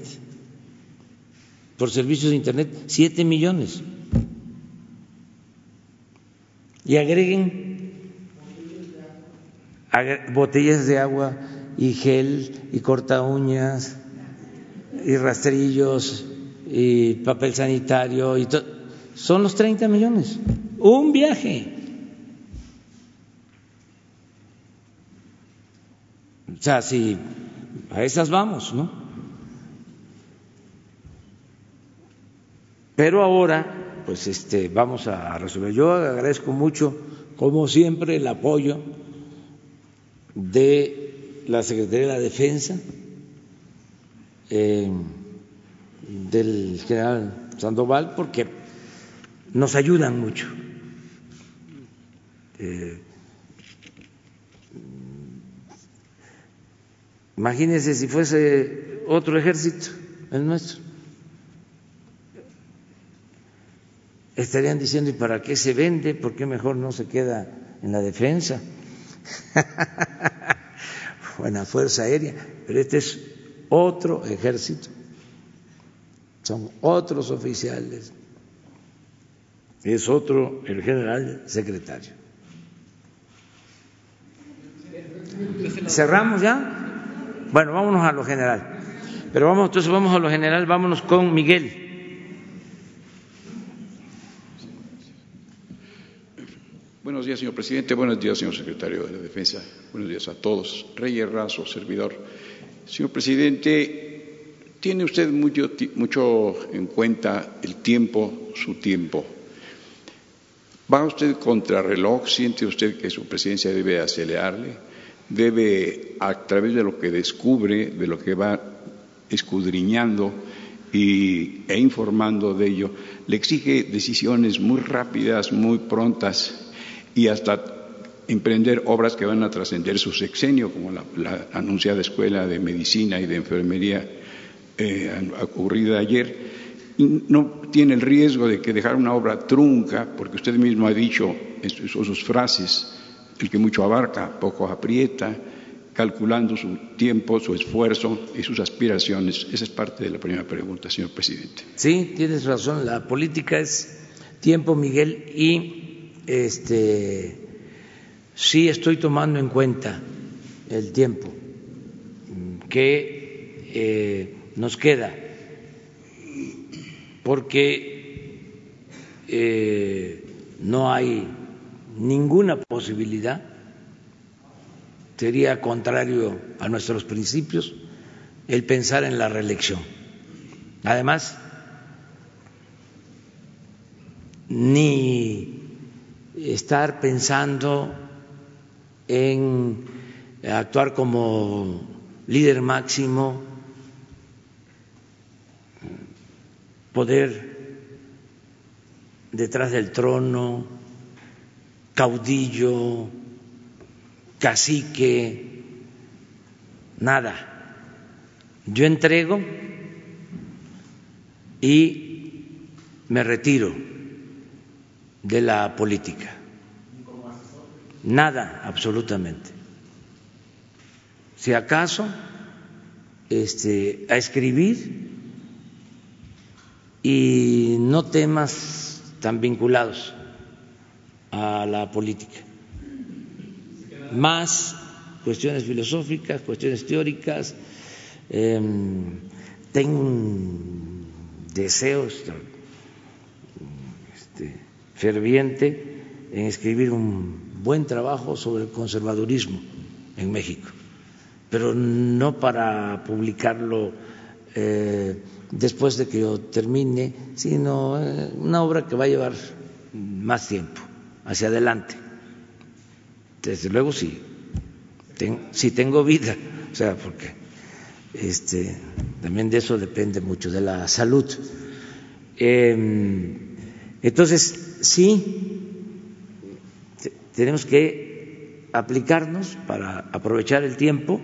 por servicios de Internet, 7 millones y agreguen botellas de agua y gel y corta uñas y rastrillos y papel sanitario y todo. Son los 30 millones. Un viaje. O sea, si a esas vamos, ¿no? Pero ahora pues este, vamos a resolver. Yo agradezco mucho, como siempre, el apoyo de la Secretaría de la Defensa, eh, del general Sandoval, porque nos ayudan mucho. Eh, imagínense si fuese otro ejército, el nuestro estarían diciendo, ¿y para qué se vende? ¿Por qué mejor no se queda en la defensa? <laughs> Buena Fuerza Aérea, pero este es otro ejército, son otros oficiales, es otro el general secretario. ¿Cerramos ya? Bueno, vámonos a lo general. Pero vamos, entonces vamos a lo general, vámonos con Miguel. Buenos días, señor presidente. Buenos días, señor secretario de la Defensa. Buenos días a todos. Reyes Razo, servidor. Señor presidente, tiene usted mucho, mucho en cuenta el tiempo, su tiempo. ¿Va usted contra reloj? ¿Siente usted que su presidencia debe acelerarle? ¿Debe, a través de lo que descubre, de lo que va escudriñando y, e informando de ello, le exige decisiones muy rápidas, muy prontas y hasta emprender obras que van a trascender su sexenio, como la, anunciada Escuela de Medicina y de Enfermería eh, ocurrida ayer. No tiene el riesgo de que dejar una obra trunca, porque usted mismo ha dicho en sus frases, el que mucho abarca, poco aprieta, calculando su tiempo, su esfuerzo y sus aspiraciones. Esa es parte de la primera pregunta, señor presidente. Sí, tienes razón. La política es tiempo, Miguel, y este, sí estoy tomando en cuenta el tiempo que eh, nos queda, porque eh, no hay ninguna posibilidad, sería contrario a nuestros principios el pensar en la reelección. Además, ni estar pensando en actuar como líder máximo, poder detrás del trono, caudillo, cacique, nada. Yo entrego y me retiro de la política. Nada, absolutamente. Si acaso, este, a escribir y no temas tan vinculados a la política, más cuestiones filosóficas, cuestiones teóricas. Em, tengo un deseo este, ferviente en escribir un buen trabajo sobre el conservadurismo en México, pero no para publicarlo eh, después de que yo termine, sino eh, una obra que va a llevar más tiempo hacia adelante. Desde luego sí, si tengo vida, o sea, porque este, también de eso depende mucho, de la salud. Em, entonces, sí, tenemos que aplicarnos para aprovechar el tiempo.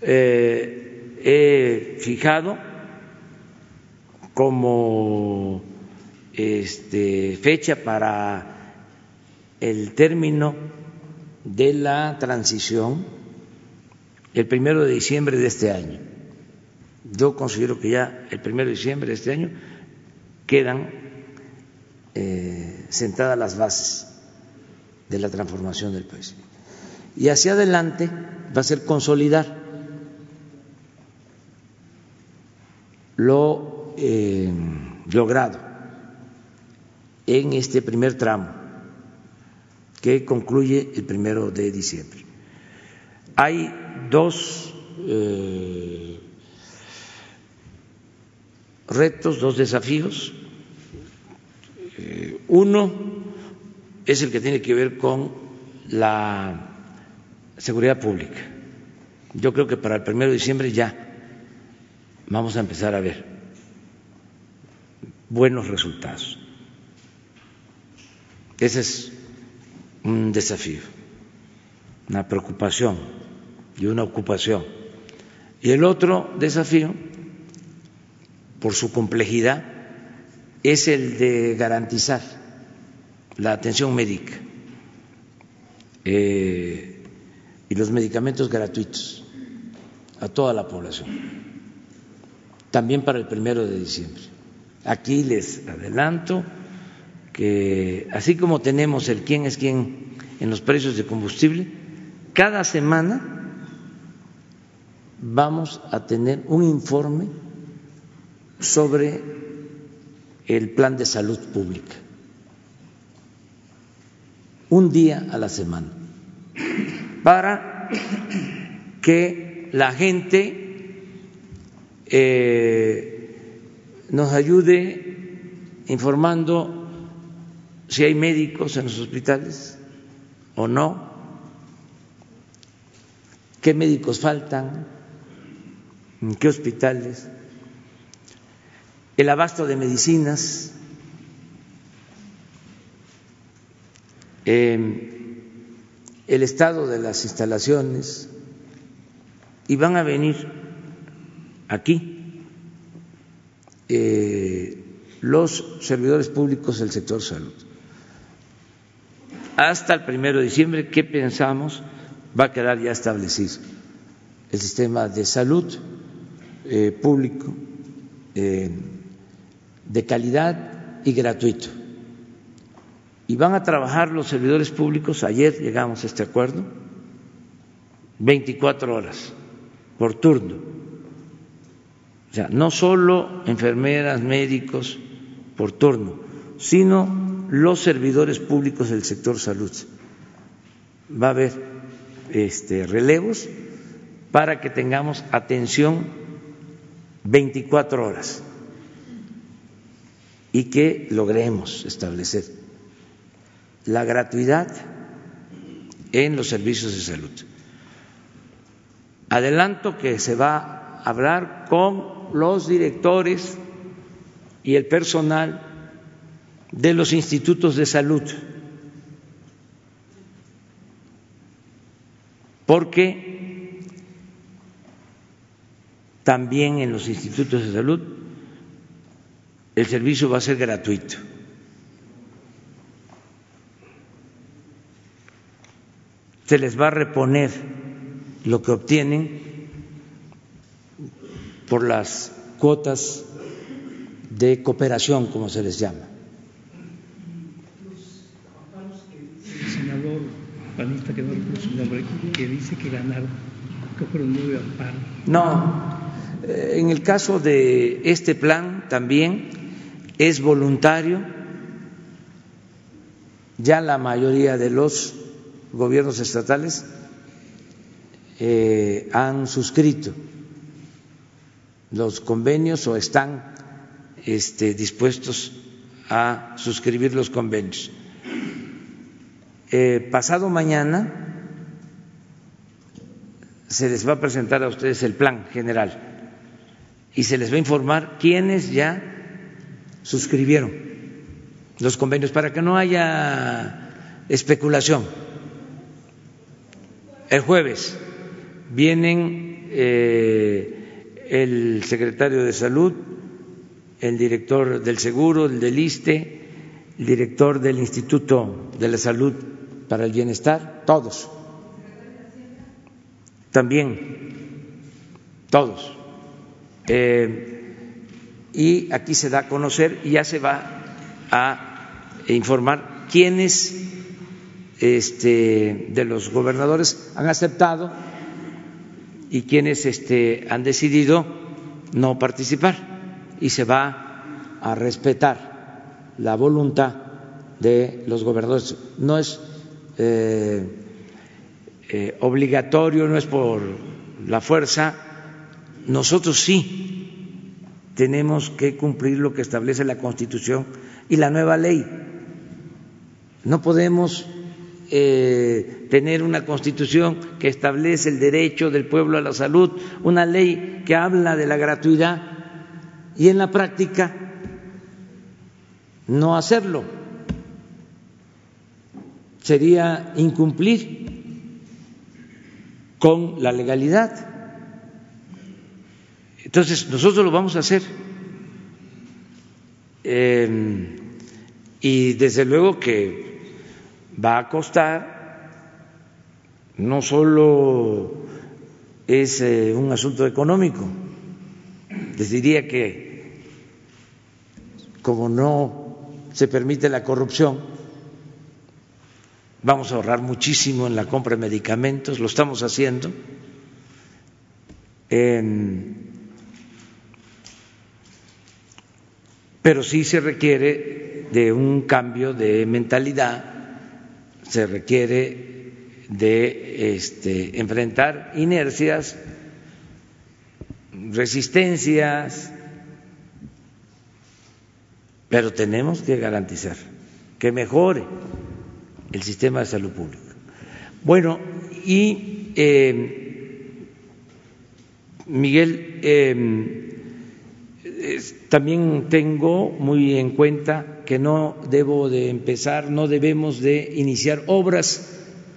Eh, he fijado como este, fecha para el término de la transición el primero de diciembre de este año. Yo considero que ya el primero de diciembre de este año quedan eh, sentadas las bases de la transformación del país. Y hacia adelante va a ser consolidar lo eh, logrado en este primer tramo que concluye el primero de diciembre. Hay dos eh, retos, dos desafíos. Eh, uno es el que tiene que ver con la seguridad pública. Yo creo que para el primero de diciembre ya vamos a empezar a ver buenos resultados. Ese es un desafío, una preocupación y una ocupación. Y el otro desafío, por su complejidad, es el de garantizar la atención médica eh, y los medicamentos gratuitos a toda la población también para el primero de diciembre. Aquí les adelanto que así como tenemos el quién es quién en los precios de combustible, cada semana vamos a tener un informe sobre el plan de salud pública. Un día a la semana. Para que la gente eh, nos ayude informando si hay médicos en los hospitales o no, qué médicos faltan, en qué hospitales, el abasto de medicinas, em, el estado de las instalaciones, y van a venir aquí eh, los servidores públicos del sector salud. Hasta el primero de diciembre, ¿qué pensamos? Va a quedar ya establecido el sistema de salud eh, público eh, de calidad y gratuito. Y van a trabajar los servidores públicos, ayer llegamos a este acuerdo, 24 horas por turno sea, no solo enfermeras, médicos por turno, sino los servidores públicos del sector salud. Va a haber este, relevos para que tengamos atención 24 horas y que logremos establecer la gratuidad en los servicios de salud. Adelanto que se va a hablar con los directores y el personal de los institutos de salud, porque también en los institutos de salud el servicio va a ser gratuito. Se les va a reponer lo que obtienen por las cuotas de cooperación, como se les llama. El senador panista que no que dice que. No, eh, en el caso de este plan también es voluntario. Ya la mayoría de los gobiernos estatales eh, han suscrito los convenios o están este, dispuestos a suscribir los convenios. Eh, pasado mañana se les va a presentar a ustedes el plan general y se les va a informar quiénes ya suscribieron los convenios para que no haya especulación. El jueves vienen eh, el secretario de Salud, el director del Seguro, el del ISTE, el director del Instituto de la Salud para el Bienestar, todos. También, todos. Eh, y aquí se da a conocer y ya se va a informar quiénes este, de los gobernadores han aceptado y quienes este, han decidido no participar y se va a respetar la voluntad de los gobernadores. No es eh, eh, obligatorio, no es por la fuerza. Nosotros sí tenemos que cumplir lo que establece la Constitución y la nueva ley. No podemos eh, tener una constitución que establece el derecho del pueblo a la salud, una ley que habla de la gratuidad y en la práctica no hacerlo. Sería incumplir con la legalidad. Entonces, nosotros lo vamos a hacer. Eh, y desde luego que va a costar, no solo es eh, un asunto económico, les diría que como no se permite la corrupción, vamos a ahorrar muchísimo en la compra de medicamentos, lo estamos haciendo. pero sí se requiere de un cambio de mentalidad, se requiere de este, enfrentar inercias, resistencias, pero tenemos que garantizar que mejore el sistema de salud pública. Bueno, y eh, Miguel, eh, también tengo muy en cuenta que no debo de empezar, no debemos de iniciar obras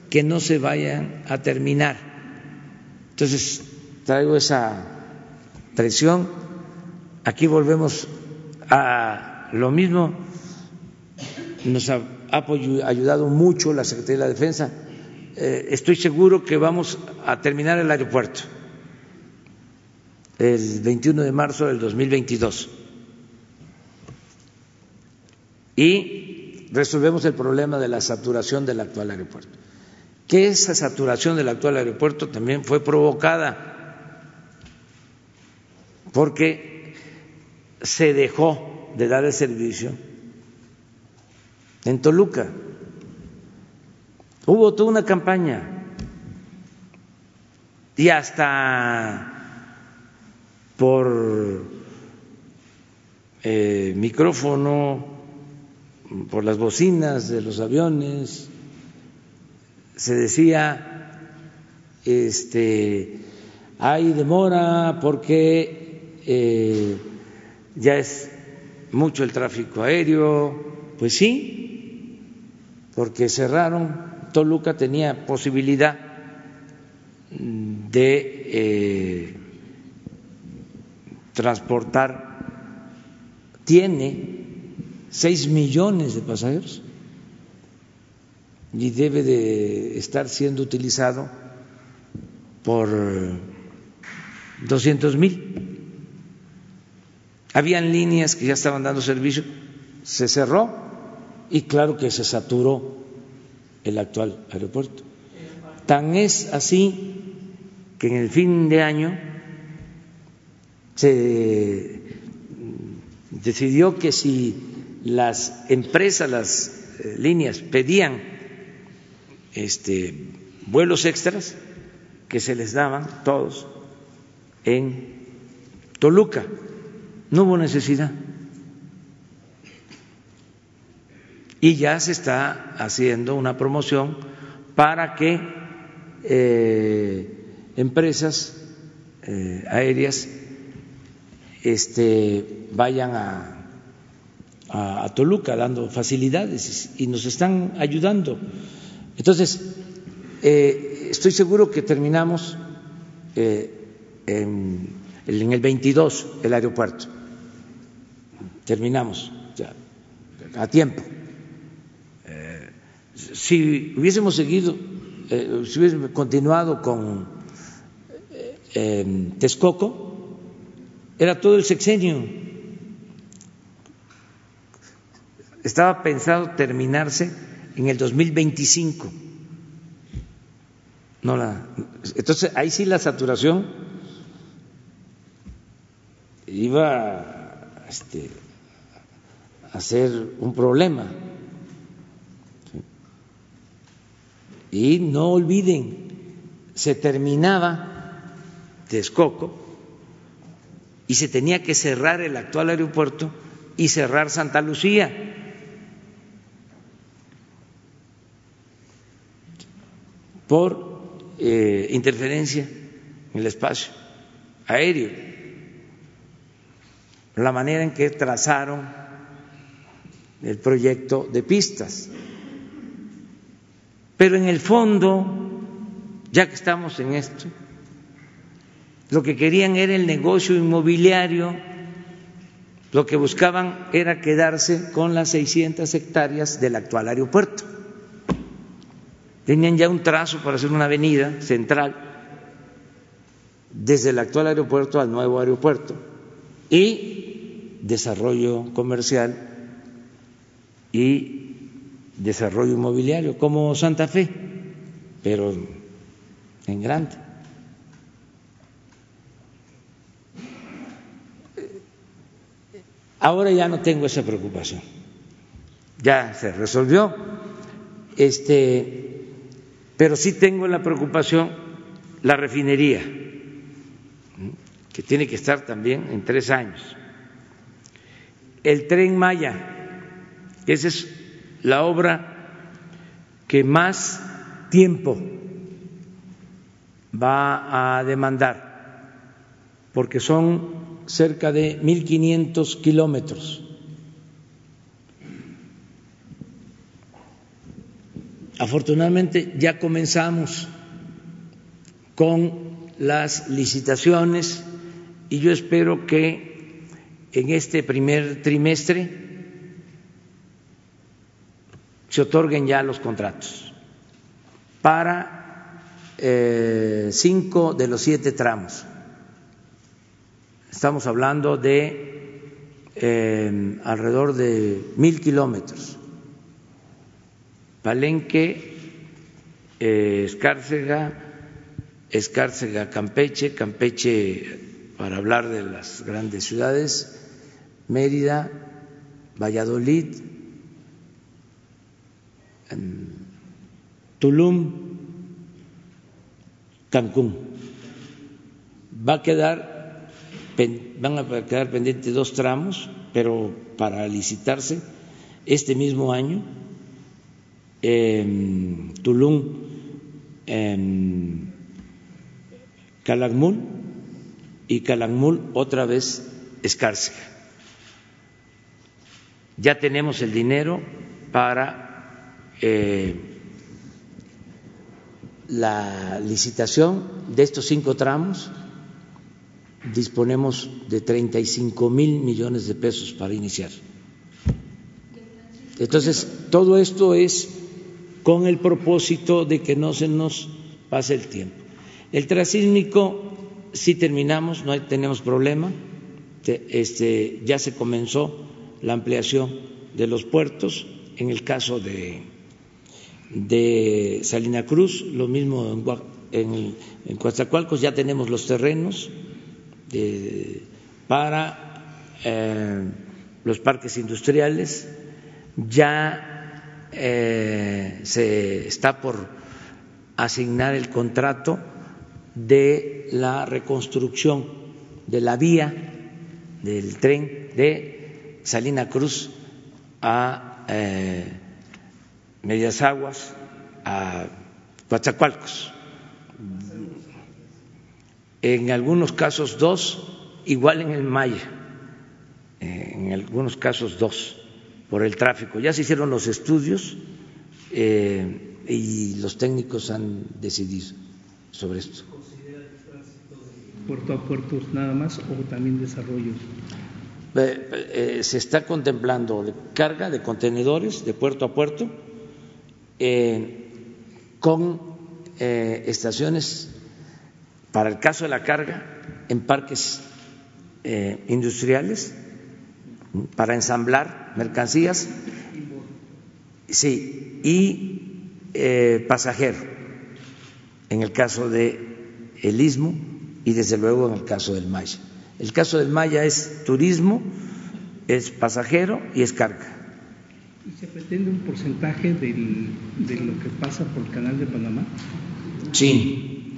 que no se vayan a terminar. Entonces, traigo esa presión. Aquí volvemos a lo mismo nos ha ayudado mucho la Secretaría de la Defensa. Eh, estoy seguro que vamos a terminar el aeropuerto el 21 de marzo del 2022 y resolvemos el problema de la saturación del actual aeropuerto. Que esa saturación del actual aeropuerto también fue provocada porque se dejó de dar el servicio en Toluca. Hubo toda una campaña y hasta por eh, micrófono, por las bocinas de los aviones, se decía, este, hay demora porque eh, ya es mucho el tráfico aéreo, pues sí, porque cerraron, Toluca tenía posibilidad de eh, transportar, tiene seis millones de pasajeros y debe de estar siendo utilizado por doscientos mil. Habían líneas que ya estaban dando servicio, se cerró y claro que se saturó el actual aeropuerto. Tan es así que en el fin de año se decidió que si las empresas, las eh, líneas pedían este, vuelos extras, que se les daban todos en Toluca. No hubo necesidad. Y ya se está haciendo una promoción para que eh, empresas eh, aéreas este, vayan a, a, Toluca dando facilidades y nos están ayudando. Entonces, eh, estoy seguro que terminamos en, en, el 22 el aeropuerto. Terminamos ya, a tiempo. Si hubiésemos seguido, eh, si hubiésemos continuado con eh, Texcoco, era todo el sexenio. Estaba pensado terminarse en el 2025. No la, entonces ahí sí la saturación iba este, a ser un problema. Y no olviden, se terminaba Texcoco y se tenía que cerrar el actual aeropuerto y cerrar Santa Lucía. por eh, interferencia en el espacio aéreo, la manera en que trazaron el proyecto de pistas. Pero en el fondo, ya que estamos en esto, lo que querían era el negocio inmobiliario, lo que buscaban era quedarse con las 600 hectáreas del actual aeropuerto. Tenían ya un trazo para hacer una avenida central desde el actual aeropuerto al nuevo aeropuerto y desarrollo comercial y desarrollo inmobiliario como Santa Fe, pero en grande. Ahora ya no tengo esa preocupación. Ya se resolvió. Este, pero sí tengo la preocupación la refinería, que tiene que estar también en tres años. El tren Maya, esa es la obra que más tiempo va a demandar, porque son cerca de 1.500 kilómetros. Afortunadamente ya comenzamos con las licitaciones y yo espero que en este primer trimestre se otorguen ya los contratos para eh, cinco de los siete tramos Estamos hablando de eh, alrededor de mil kilómetros. Palenque, eh, Escárcega, Escárcega, Campeche, Campeche para hablar de las grandes ciudades, Mérida, Valladolid, Tulum, Cancún. Va a quedar, van a quedar pendientes dos tramos, pero para licitarse este mismo año, Tulum, Calakmul y Calakmul otra vez Escárcega. Ya tenemos el dinero para eh, la licitación de estos cinco tramos. Disponemos de 35 mil millones de pesos para iniciar. Entonces, todo esto es con el propósito de que no se nos pase el tiempo. El trasísmico sí terminamos, no tenemos problema, este, ya se comenzó la ampliación de los puertos, en el caso de, de Salina Cruz, lo mismo en, en, Coatzacoalcos, ya tenemos los terrenos para eh, los parques industriales, ya eh, se está por asignar el contrato de la reconstrucción de la vía del tren de Salina Cruz a eh, Medias Aguas, a Coatzacoalcos. En algunos casos dos, igual en el Maya, en algunos casos dos, por el tráfico. Ya se hicieron los estudios eh, y los técnicos han decidido sobre esto. ¿Puerto a puerto nada más o también desarrollos? Eh, se está contemplando carga de contenedores de puerto a puerto eh, con eh, estaciones para el caso de la carga en parques industriales para ensamblar mercancías sí y pasajero en el caso de istmo y desde luego en el caso del Maya. El caso del Maya es turismo, es pasajero y es carga. ¿Y se pretende un porcentaje de lo que pasa por el canal de Panamá? Sí.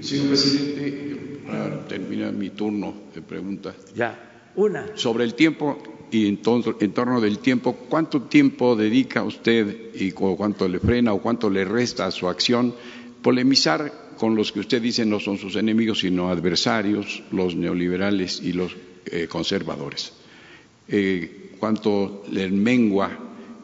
Señor presidente, para terminar mi turno de preguntas. Ya, una. Sobre el tiempo y en, en torno del tiempo, ¿cuánto tiempo dedica usted y cuánto le frena o cuánto le resta a su acción polemizar con los que usted dice no son sus enemigos, sino adversarios, los neoliberales y los eh, conservadores. Eh, cuánto le mengua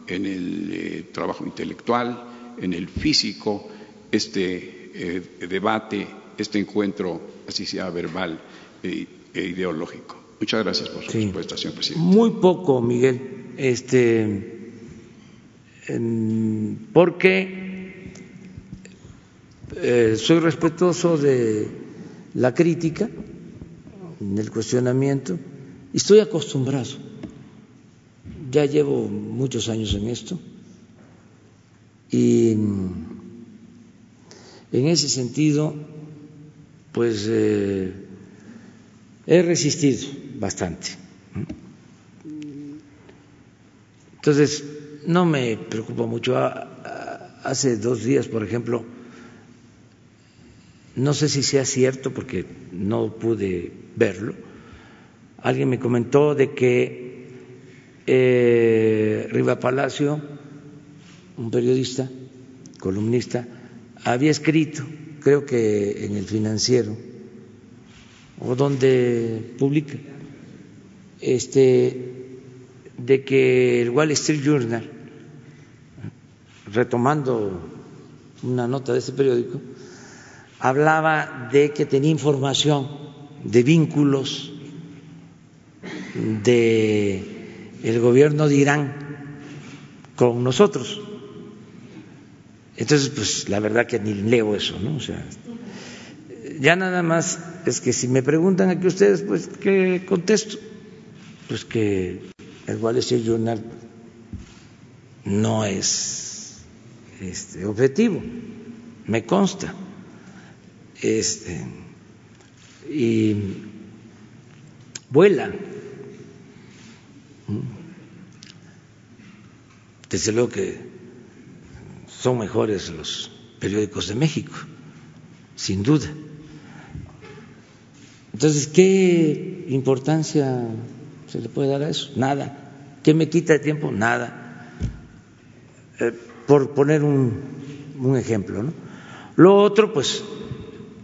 en el eh, trabajo intelectual, en el físico, este debate, este encuentro, así sea verbal e, ideológico. Muchas gracias por su respuesta, señor presidente. Muy poco, Miguel, este, porque eh, soy respetuoso de la crítica, del cuestionamiento, y estoy acostumbrado. Ya llevo muchos años en esto y en ese sentido, pues eh, he resistido bastante. Entonces, no me preocupa mucho. Hace dos días, por ejemplo, no sé si sea cierto porque no pude verlo, alguien me comentó de que eh, Riva Palacio, un periodista, columnista, había escrito, creo que en el financiero, o donde publica, este, de que el Wall Street Journal, retomando una nota de ese periódico, hablaba de que tenía información de vínculos de el gobierno de Irán con nosotros. Entonces, pues la verdad que ni leo eso, ¿no? O sea, ya nada más es que si me preguntan aquí ustedes, pues ¿qué contesto? Pues que el Wall Street Journal no es este, objetivo, me consta este, y vuelan. Desde luego que son mejores los periódicos de México, sin duda. Entonces, ¿qué importancia se le puede dar a eso? Nada. ¿Qué me quita de tiempo? Nada. Eh, por poner un, un ejemplo. ¿no? Lo otro, pues,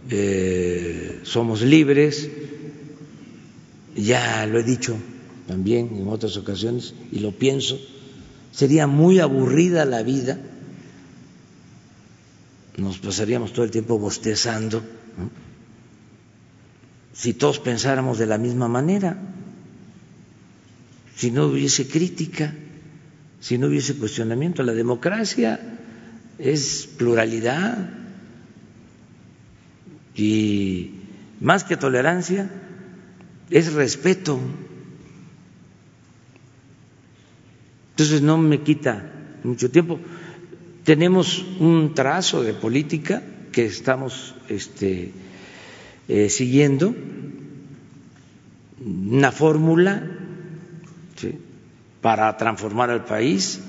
eh, somos libres, ya lo he dicho también en otras ocasiones y lo pienso, sería muy aburrida la vida, nos pasaríamos todo el tiempo bostezando, si todos pensáramos de la misma manera, si no hubiese crítica, si no hubiese cuestionamiento. La democracia es pluralidad y más que tolerancia es respeto. Entonces no me quita mucho tiempo. Tenemos un trazo de política que estamos este, eh, siguiendo, una fórmula para transformar al país.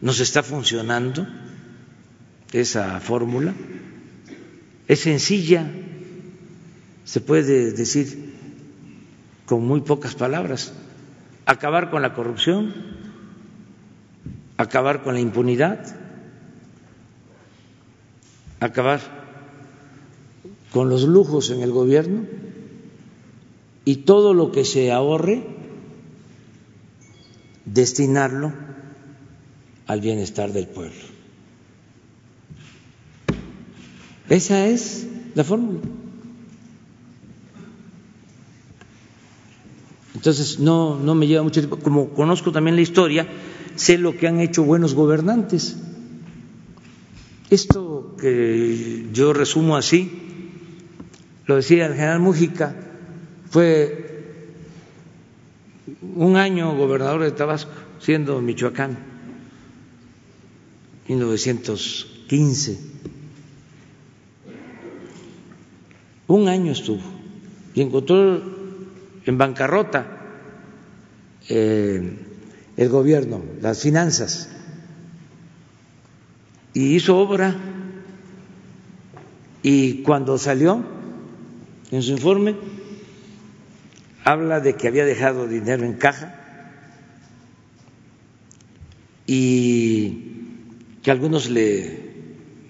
Nos está funcionando esa fórmula. Es sencilla, se puede decir con muy pocas palabras. Acabar con la corrupción, acabar con la impunidad, acabar con los lujos en el gobierno y todo lo que se ahorre, destinarlo al bienestar del pueblo. Esa es la fórmula. Entonces no, no me lleva mucho tiempo. Como conozco también la historia, sé lo que han hecho buenos gobernantes. Esto que yo resumo así, lo decía el general Mújica, fue un año gobernador de Tabasco, siendo Michoacán, 1915. Un año estuvo y encontró en bancarrota eh, el gobierno, las finanzas, y hizo obra. Y cuando salió en su informe, habla de que había dejado dinero en caja y que algunos le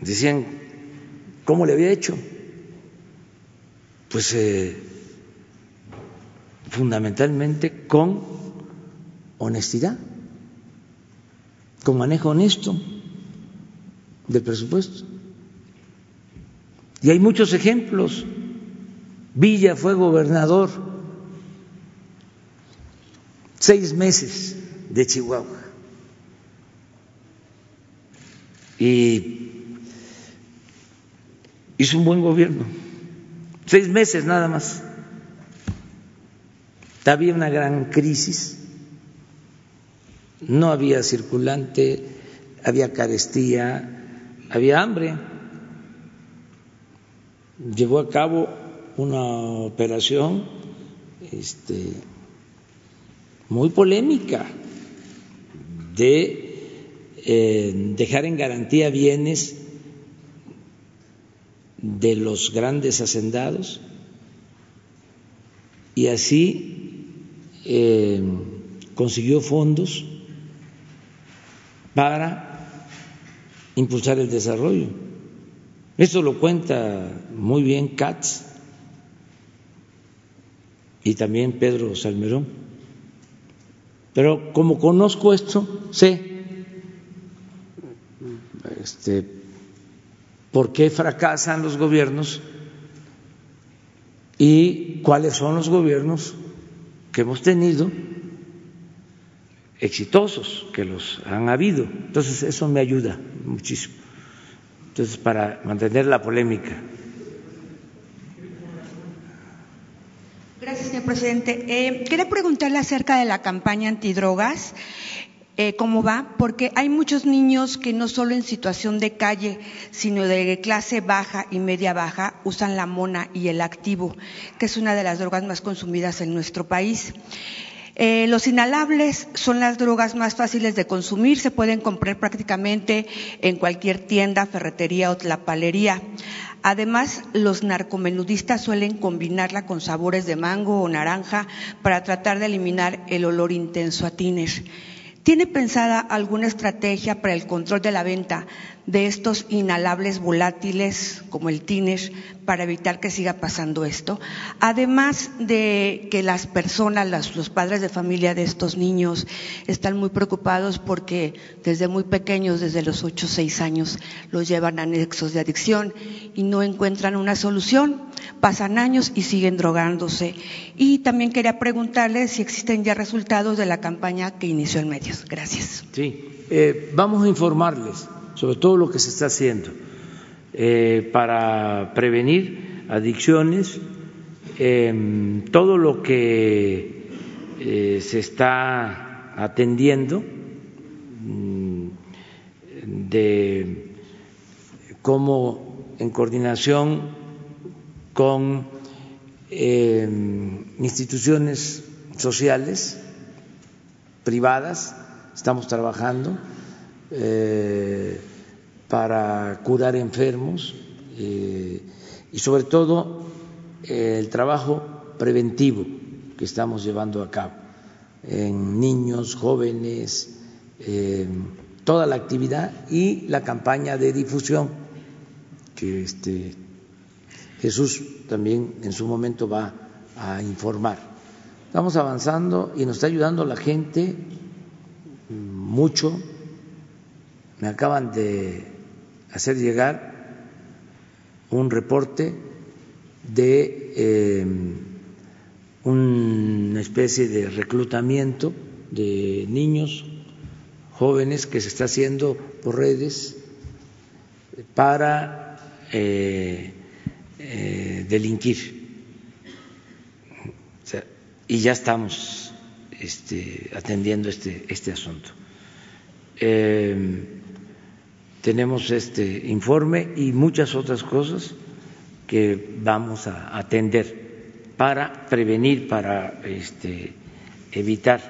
decían cómo le había hecho. Pues eh, fundamentalmente con honestidad, con manejo honesto del presupuesto. Y hay muchos ejemplos. Villa fue gobernador seis meses de Chihuahua. Y hizo un buen gobierno. Seis meses nada más. Había una gran crisis, no había circulante, había carestía, había hambre. Llevó a cabo una operación este, muy polémica de eh, dejar en garantía bienes de los grandes hacendados y así eh, consiguió fondos para impulsar el desarrollo. Esto lo cuenta muy bien Katz y también Pedro Salmerón. Pero como conozco esto, sé este, por qué fracasan los gobiernos y cuáles son los gobiernos que hemos tenido exitosos, que los han habido. Entonces, eso me ayuda muchísimo. Entonces, para mantener la polémica. Gracias, señor presidente. Eh, quería preguntarle acerca de la campaña antidrogas. Eh, cómo va, porque hay muchos niños que no solo en situación de calle, sino de clase baja y media baja, usan la mona y el activo, que es una de las drogas más consumidas en nuestro país. Eh, los inhalables son las drogas más fáciles de consumir, se pueden comprar prácticamente en cualquier tienda, ferretería o tlapalería. Además, los narcomenudistas suelen combinarla con sabores de mango o naranja para tratar de eliminar el olor intenso a tines. ¿Tiene pensada alguna estrategia para el control de la venta de estos inhalables volátiles como el tiner para evitar que siga pasando esto? Además de que las personas, los padres de familia de estos niños están muy preocupados porque desde muy pequeños, desde los 8 o 6 años, los llevan a de adicción y no encuentran una solución. Pasan años y siguen drogándose. Y también quería preguntarle si existen ya resultados de la campaña que inició en medios. Gracias. Sí, eh, vamos a informarles sobre todo lo que se está haciendo eh, para prevenir adicciones, em, todo lo que eh, se está atendiendo mm, de cómo en coordinación con em, instituciones sociales privadas estamos trabajando eh, para curar enfermos eh, y sobre todo eh, el trabajo preventivo que estamos llevando a cabo en niños, jóvenes, toda la actividad y la campaña de difusión que este Jesús también en su momento va a informar. Estamos avanzando y nos está ayudando la gente mucho me acaban de hacer llegar un reporte de eh, una especie de reclutamiento de niños jóvenes que se está haciendo por redes para eh, eh, delinquir. y ya estamos este, atendiendo este, este asunto tenemos este informe y muchas otras cosas que vamos a atender para prevenir, para este, evitar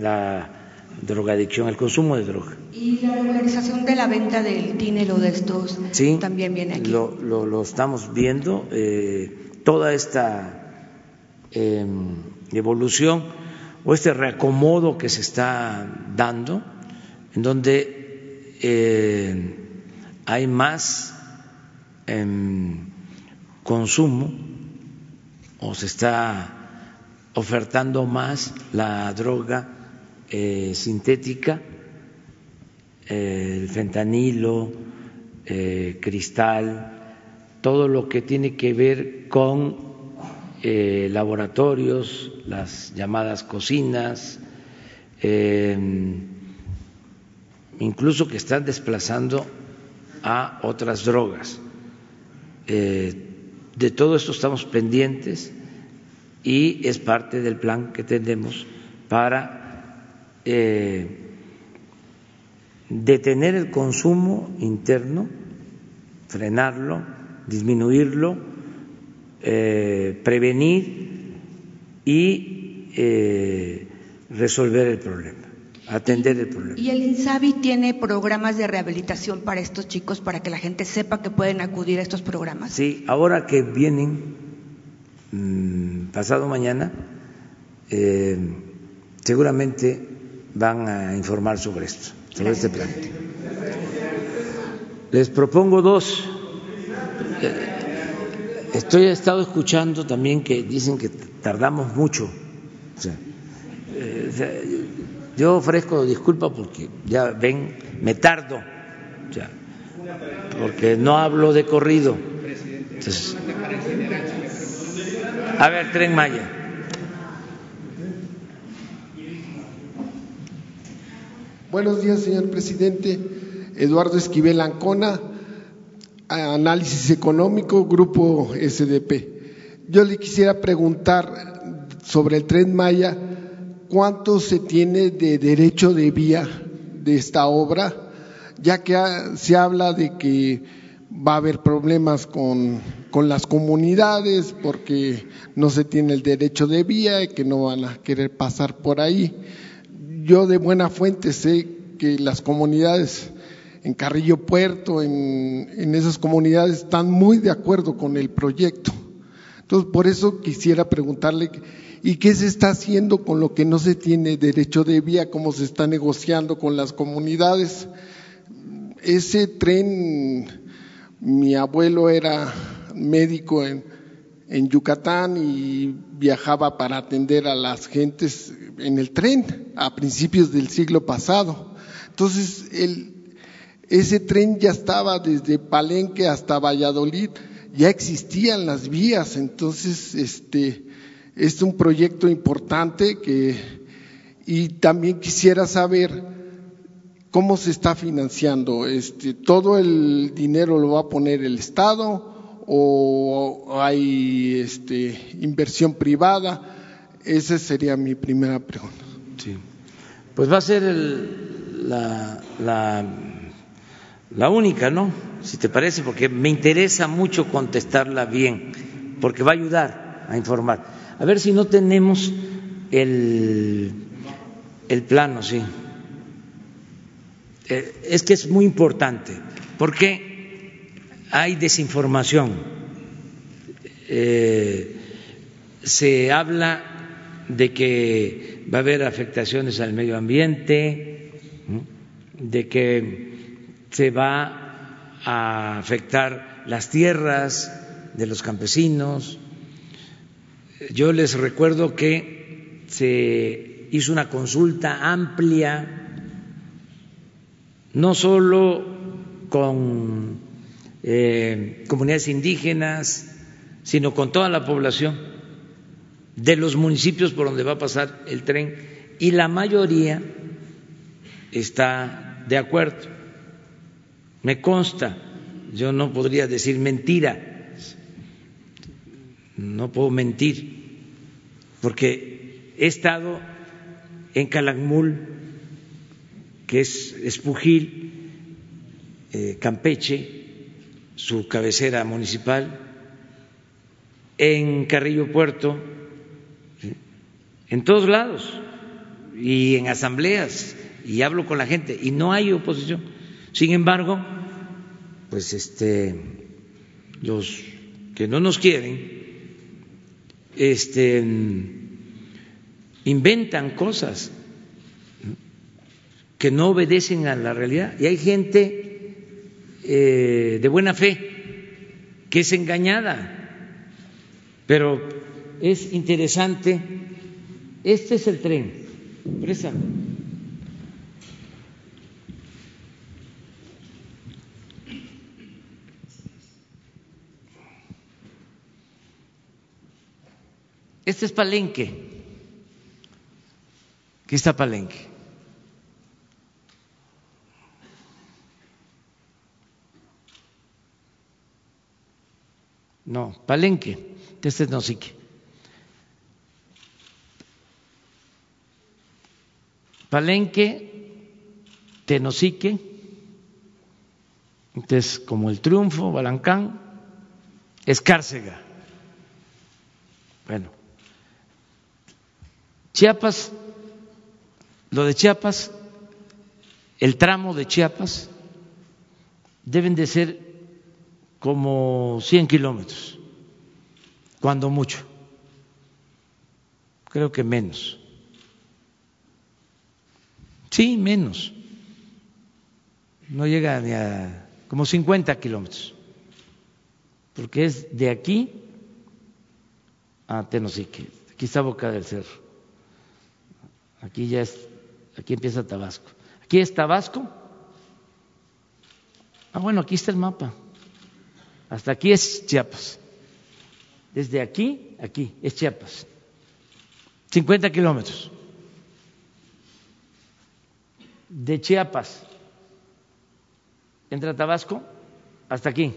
la drogadicción, el consumo de droga. ¿Y la regularización de la venta del dinero de estos sí, también viene aquí? Lo, lo, estamos viendo, eh, toda esta em, evolución o este reacomodo que se está dando, en donde eh, hay más em, consumo o se está ofertando más la droga eh, sintética, el fentanilo, eh, cristal, todo lo que tiene que ver con laboratorios, las llamadas cocinas, em, incluso que están desplazando a otras drogas. Eh, de todo esto estamos pendientes y es parte del plan que tenemos para eh, detener el consumo interno, frenarlo, disminuirlo, eh, prevenir y resolver el problema atender el problema. ¿Y el INSABI tiene programas de rehabilitación para estos chicos para que la gente sepa que pueden acudir a estos programas? Sí, ahora que vienen mm, pasado mañana, eh, seguramente van a informar sobre esto, sobre este plan. Les propongo dos. Eh, estoy he estado escuchando también que dicen que tardamos mucho. O sea, eh, yo ofrezco disculpas porque ya ven, me tardo, porque no hablo de corrido. a ver, Tren Maya. Buenos días, señor presidente. Eduardo Esquivel Ancona, Análisis Económico, Grupo SDP. Yo le quisiera preguntar sobre el Tren Maya cuánto se tiene de derecho de vía de esta obra, ya que se habla de que va a haber problemas con con las comunidades porque no se tiene el derecho de vía y que no van a querer pasar por ahí. Yo de buena fuente sé que las comunidades en Carrillo Puerto, en, en esas comunidades están muy de acuerdo con el proyecto. Entonces, por eso quisiera preguntarle, ¿y qué se está haciendo con lo que no se tiene derecho de vía? ¿Cómo se está negociando con las comunidades? Ese tren, mi abuelo era médico en, en Yucatán y viajaba para atender a las gentes en el tren a principios del siglo pasado. Entonces, el, ese tren ya estaba desde Palenque hasta Valladolid, ya existían las vías, entonces este es un proyecto importante que y también quisiera saber cómo se está financiando, este todo el dinero lo va a poner el Estado o hay este inversión privada, esa sería mi primera pregunta. Sí. Pues va a ser el, la, la la única, ¿no? Si te parece, porque me interesa mucho contestarla bien, porque va a ayudar a informar. A ver si no tenemos el, el plano, sí. Eh, es que es muy importante, porque hay desinformación. Eh, se habla de que va a haber afectaciones al medio ambiente, de que se va a afectar las tierras de los campesinos. Yo les recuerdo que se hizo una consulta amplia, no solo con eh, comunidades indígenas, sino con toda la población de los municipios por donde va a pasar el tren y la mayoría está de acuerdo. Me consta, yo no podría decir mentira, no puedo mentir, porque he estado en Calakmul, que es Espujil, eh, Campeche, su cabecera municipal, en Carrillo Puerto, en todos lados, y en asambleas, y hablo con la gente, y no hay oposición. Sin embargo, pues este los que no nos quieren este inventan cosas que no obedecen a la realidad. Y hay gente eh, de buena fe que es engañada. Pero es interesante. Este es el tren. Préstame Este es Palenque. Aquí está Palenque. No, Palenque. Este es Nosique. Palenque, Tenosique, entonces como el Triunfo, Balancán, Escárcega. Bueno, Chiapas, lo de Chiapas, el tramo de Chiapas, deben de ser como 100 kilómetros, cuando mucho, creo que menos. Sí, menos. No llega ni a como 50 kilómetros, porque es de aquí a Tenosique, aquí está Boca del Cerro. Aquí ya es, aquí empieza Tabasco. Aquí es Tabasco. Ah, bueno, aquí está el mapa. Hasta aquí es Chiapas. Desde aquí, aquí, es Chiapas. 50 kilómetros. De Chiapas, entra Tabasco, hasta aquí.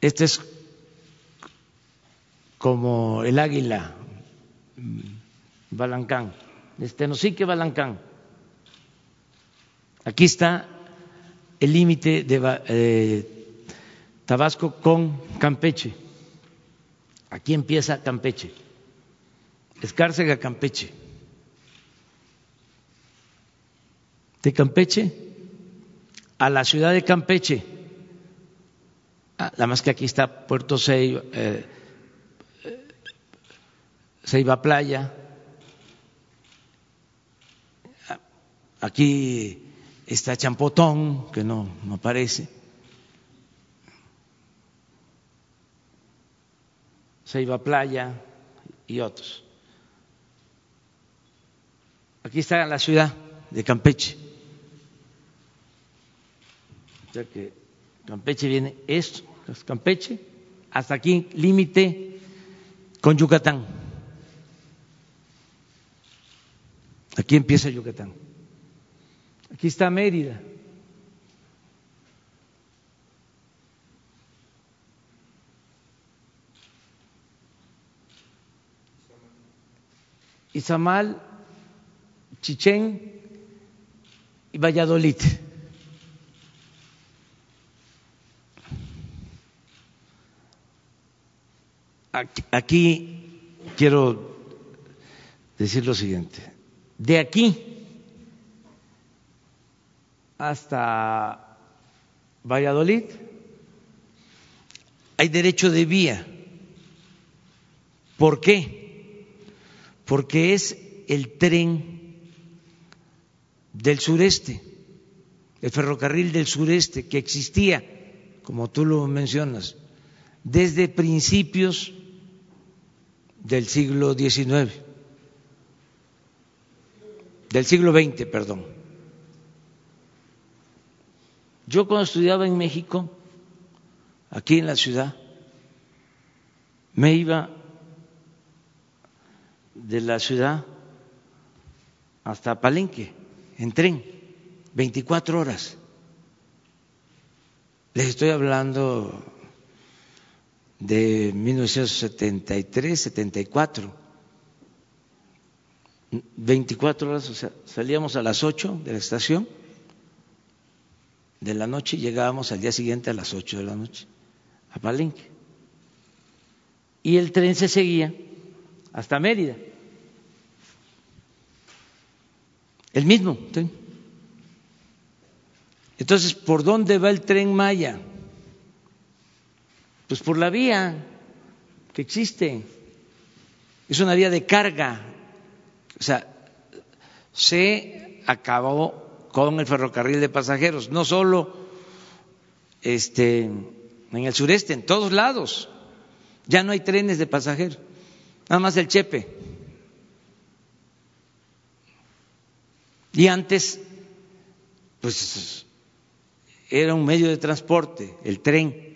Este es como el águila Balancán, Tenosique Balancán. Aquí está el límite de, eh, Tabasco con Campeche. Aquí empieza Campeche. Escárcega, Campeche. De Campeche a la ciudad de Campeche. Ah, nada más que aquí está Puerto Ceiba, eh, Ceiba Playa. Aquí está Champotón, que no, no aparece. Ceiba Playa y otros. Aquí está la ciudad de Campeche. O sea que Campeche viene esto, Campeche, hasta aquí, límite con Yucatán. Aquí empieza Yucatán. Aquí está Mérida. Izamal, Chichén y Valladolid. Aquí quiero decir lo siguiente. De aquí hasta Valladolid hay derecho de vía. ¿Por qué? Porque es el tren del sureste, el ferrocarril del sureste que existía, como tú lo mencionas, desde principios del siglo XIX, del siglo XX, perdón. Yo cuando estudiaba en México, aquí en la ciudad, me iba de la ciudad hasta Palenque en tren, 24 horas. Les estoy hablando de 1973, 74. 24 horas, o sea, salíamos a las 8 de la estación de la noche y llegábamos al día siguiente a las 8 de la noche a Palenque. Y el tren se seguía hasta Mérida. El mismo. Entonces, ¿por dónde va el tren Maya? Pues por la vía que existe. Es una vía de carga. O sea, se acabó con el ferrocarril de pasajeros, no solo este, en el sureste, en todos lados. Ya no hay trenes de pasajeros, nada más el Chepe. Y antes, pues era un medio de transporte, el tren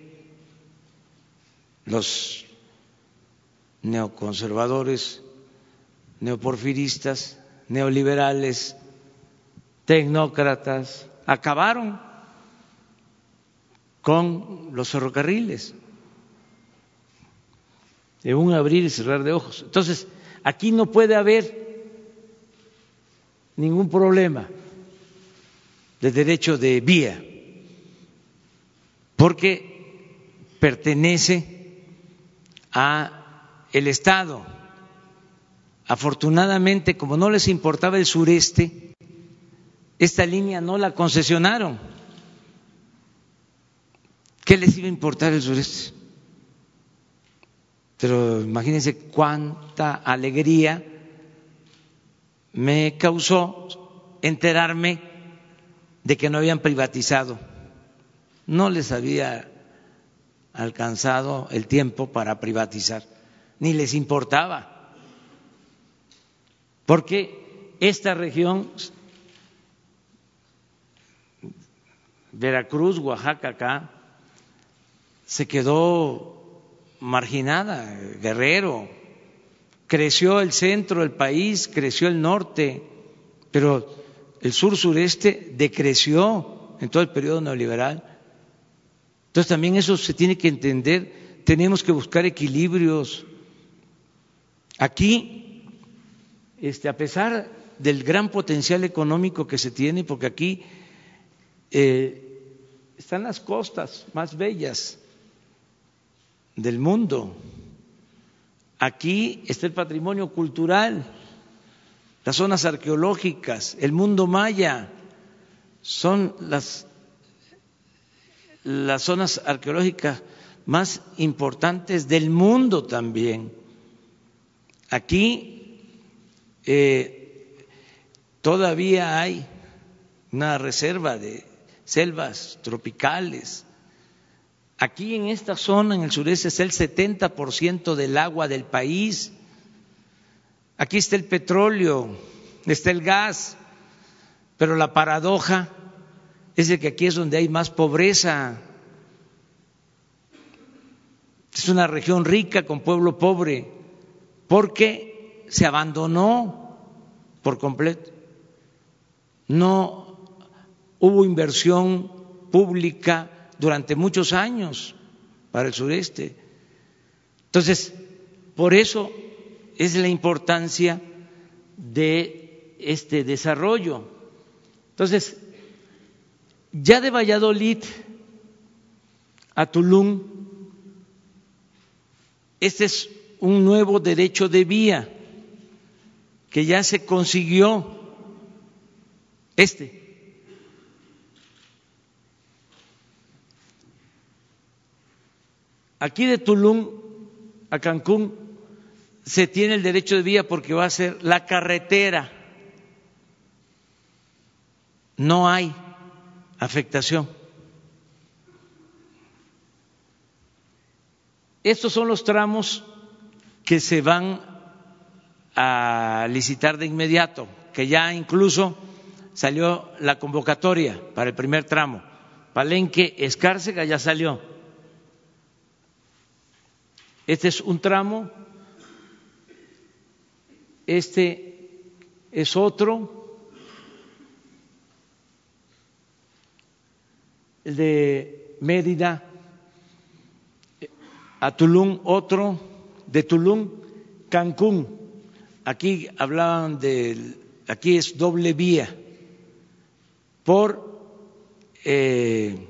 los neoconservadores, neoporfiristas, neoliberales, tecnócratas, acabaron con los ferrocarriles de un abrir y cerrar de ojos. Entonces, aquí no puede haber ningún problema de derecho de vía, porque pertenece a el Estado. Afortunadamente, como no les importaba el sureste, esta línea no la concesionaron. ¿Qué les iba a importar el sureste? Pero imagínense cuánta alegría me causó enterarme de que no habían privatizado. No les había alcanzado el tiempo para privatizar, ni les importaba, porque esta región, Veracruz, Oaxaca, acá, se quedó marginada, Guerrero, creció el centro del país, creció el norte, pero el sur sureste decreció en todo el periodo neoliberal. Entonces también eso se tiene que entender, tenemos que buscar equilibrios. Aquí, este, a pesar del gran potencial económico que se tiene, porque aquí eh, están las costas más bellas del mundo. Aquí está el patrimonio cultural, las zonas arqueológicas, el mundo maya, son las, las zonas arqueológicas más importantes del mundo también. Aquí eh, todavía hay una reserva de selvas tropicales. Aquí en esta zona, en el sureste, es el 70% del agua del país. Aquí está el petróleo, está el gas, pero la paradoja es que aquí es donde hay más pobreza. Es una región rica con pueblo pobre, porque se abandonó por completo. No hubo inversión pública durante muchos años para el sureste. Entonces, por eso es la importancia de este desarrollo. Entonces, ya de Valladolid a Tulum, este es un nuevo derecho de vía que ya se consiguió, este. Aquí de Tulum a Cancún se tiene el derecho de vía porque va a ser la carretera. No hay afectación. Estos son los tramos que se van a licitar de inmediato, que ya incluso salió la convocatoria para el primer tramo. Palenque, Escárcega ya salió. Este es un tramo, este es otro, el de Mérida. A Tulum otro, de Tulum Cancún. Aquí hablaban de, aquí es doble vía. Por eh,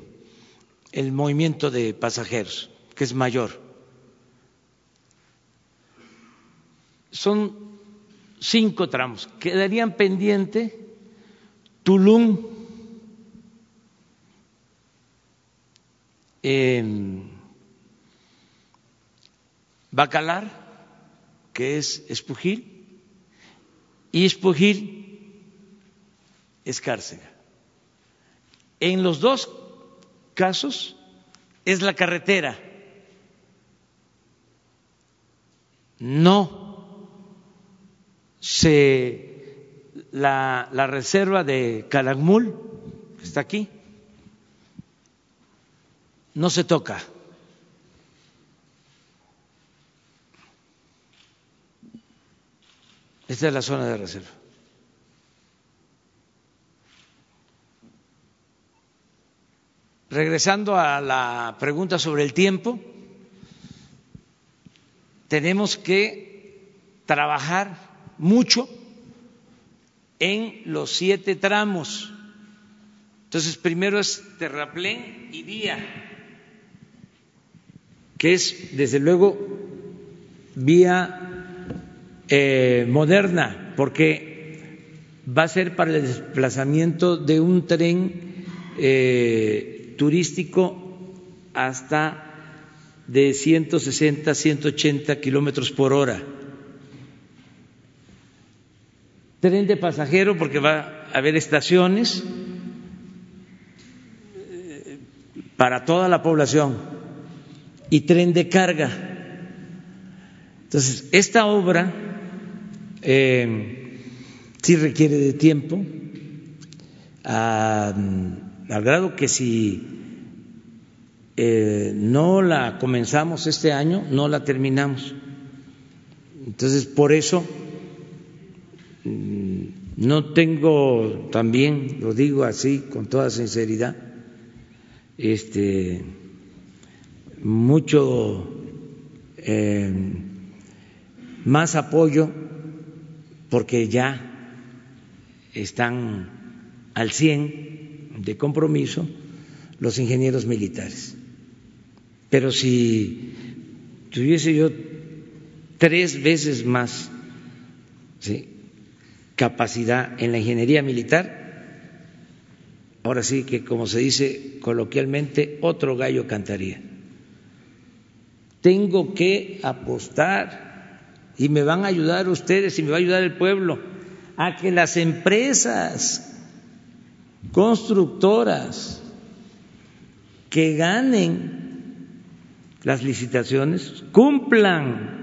el movimiento de pasajeros, que es mayor. Son cinco tramos. Quedarían pendiente Tulum, eh, Bacalar, que es Espujil, y Espujil Escárcega. En los dos casos es la carretera, no se la, reserva de Calakmul, que está aquí, no se toca. Esta es la zona de reserva. Regresando a la pregunta sobre el tiempo, tenemos que trabajar mucho en los siete tramos. Entonces, primero es terraplén y vía, que es, desde luego, vía eh, moderna, porque va a ser para el desplazamiento de un tren eh, turístico hasta de 160, 180 kilómetros por hora. Tren de pasajero, porque va a haber estaciones eh, para toda la población, y tren de carga. Entonces, esta obra eh, sí requiere de tiempo, al grado que si eh, no la comenzamos este año, no la terminamos. Entonces, por eso mm, no tengo también, lo digo así con toda sinceridad, este mucho eh, más apoyo porque ya están al 100 de compromiso los ingenieros militares. Pero si tuviese yo tres veces más capacidad en la ingeniería militar, ahora sí que como se dice coloquialmente, otro gallo cantaría. Tengo que apostar y me van a ayudar ustedes y me va a ayudar el pueblo a que las empresas constructoras que ganen las licitaciones cumplan.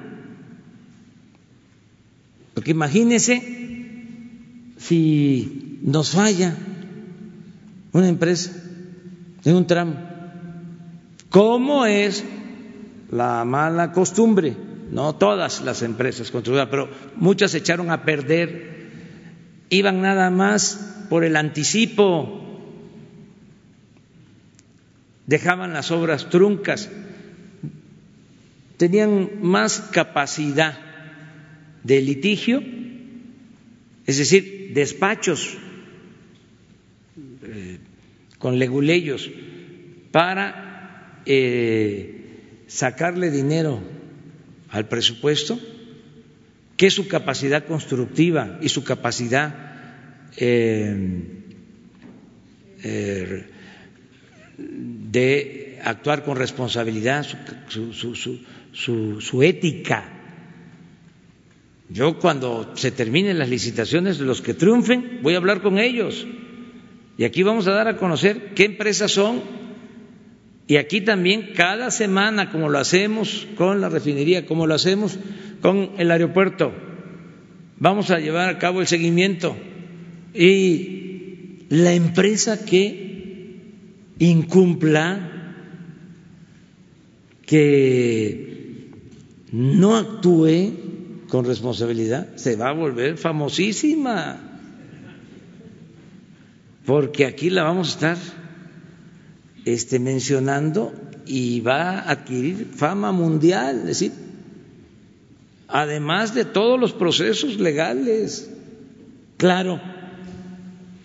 Porque imagínense si nos falla una empresa en un tramo, ¿cómo es la mala costumbre? No todas las empresas constructoras, pero muchas se echaron a perder, iban nada más por el anticipo, dejaban las obras truncas, tenían más capacidad de litigio, es decir, despachos eh, con leguleyos para eh, sacarle dinero al presupuesto, que su capacidad constructiva y su capacidad eh, de actuar con responsabilidad, su, ética. Yo cuando se terminen las licitaciones, los que triunfen, voy a hablar con ellos. Y aquí vamos a dar a conocer qué empresas son. Y aquí también cada semana, como lo hacemos con la refinería, como lo hacemos con el aeropuerto, vamos a llevar a cabo el seguimiento y la empresa que incumpla, que no actúe con responsabilidad, se va a volver famosísima, porque aquí la vamos a estar este, mencionando y va a adquirir fama mundial, es decir, además de todos los procesos legales. Claro,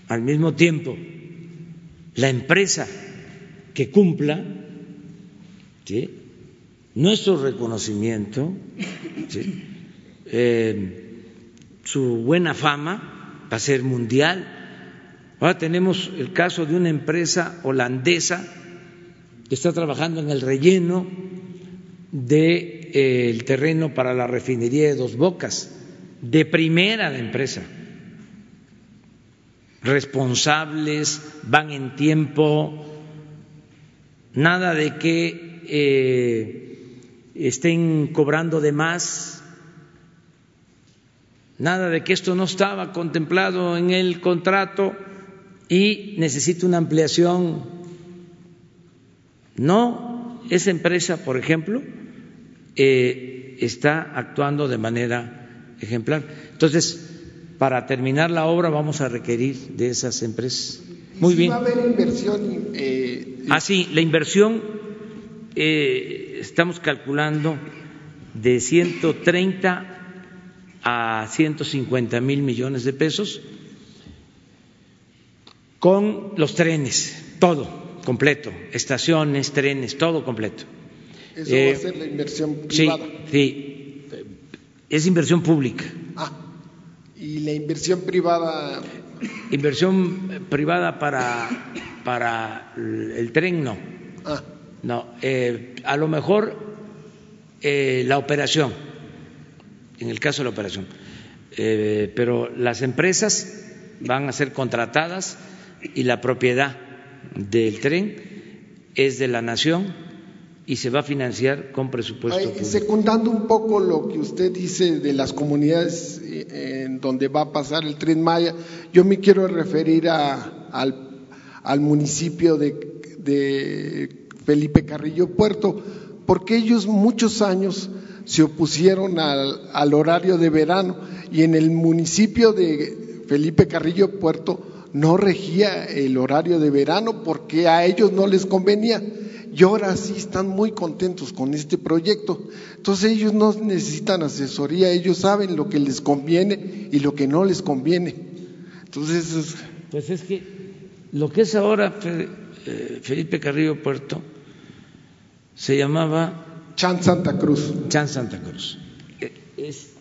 al mismo tiempo la empresa que cumpla nuestro reconocimiento, eh, su buena fama va a ser mundial. Ahora tenemos el caso de una empresa holandesa que está trabajando en el relleno del de, eh, terreno para la refinería de Dos Bocas, de primera la empresa. Responsables, van en tiempo, nada de que eh, estén cobrando de más, nada de que esto no estaba contemplado en el contrato y necesita una ampliación. No, esa empresa, por ejemplo, eh, está actuando de manera ejemplar. Entonces, para terminar la obra vamos a requerir de esas empresas. Muy bien. ¿Va a haber inversión? Eh, ah, sí, la inversión eh, estamos calculando de 130 a 150 mil millones de pesos con los trenes, todo completo, estaciones, trenes, todo completo. ¿Eso va a eh, ser la inversión privada? Sí, sí, es inversión pública. Ah ¿Y la inversión privada? Inversión privada para, para el tren no. Ah. No, eh, a lo mejor eh, la operación, en el caso de la operación, eh, pero las empresas van a ser contratadas y la propiedad del tren es de la nación y se va a financiar con presupuesto público. Secundando un poco lo que usted dice de las comunidades eh, en donde va a pasar el tren Maya, yo me quiero referir a, al, municipio de, de, Felipe Carrillo Puerto, porque ellos muchos años se opusieron al, al horario de verano y en el municipio de Felipe Carrillo Puerto no regía el horario de verano porque a ellos no les convenía y ahora sí están muy contentos con este proyecto. Entonces ellos no necesitan asesoría, ellos saben lo que les conviene y lo que no les conviene. Entonces... Pues es que lo que es ahora eh, Felipe Carrillo Puerto se llamaba Chan Santa Cruz. Chan Santa Cruz. Eh, es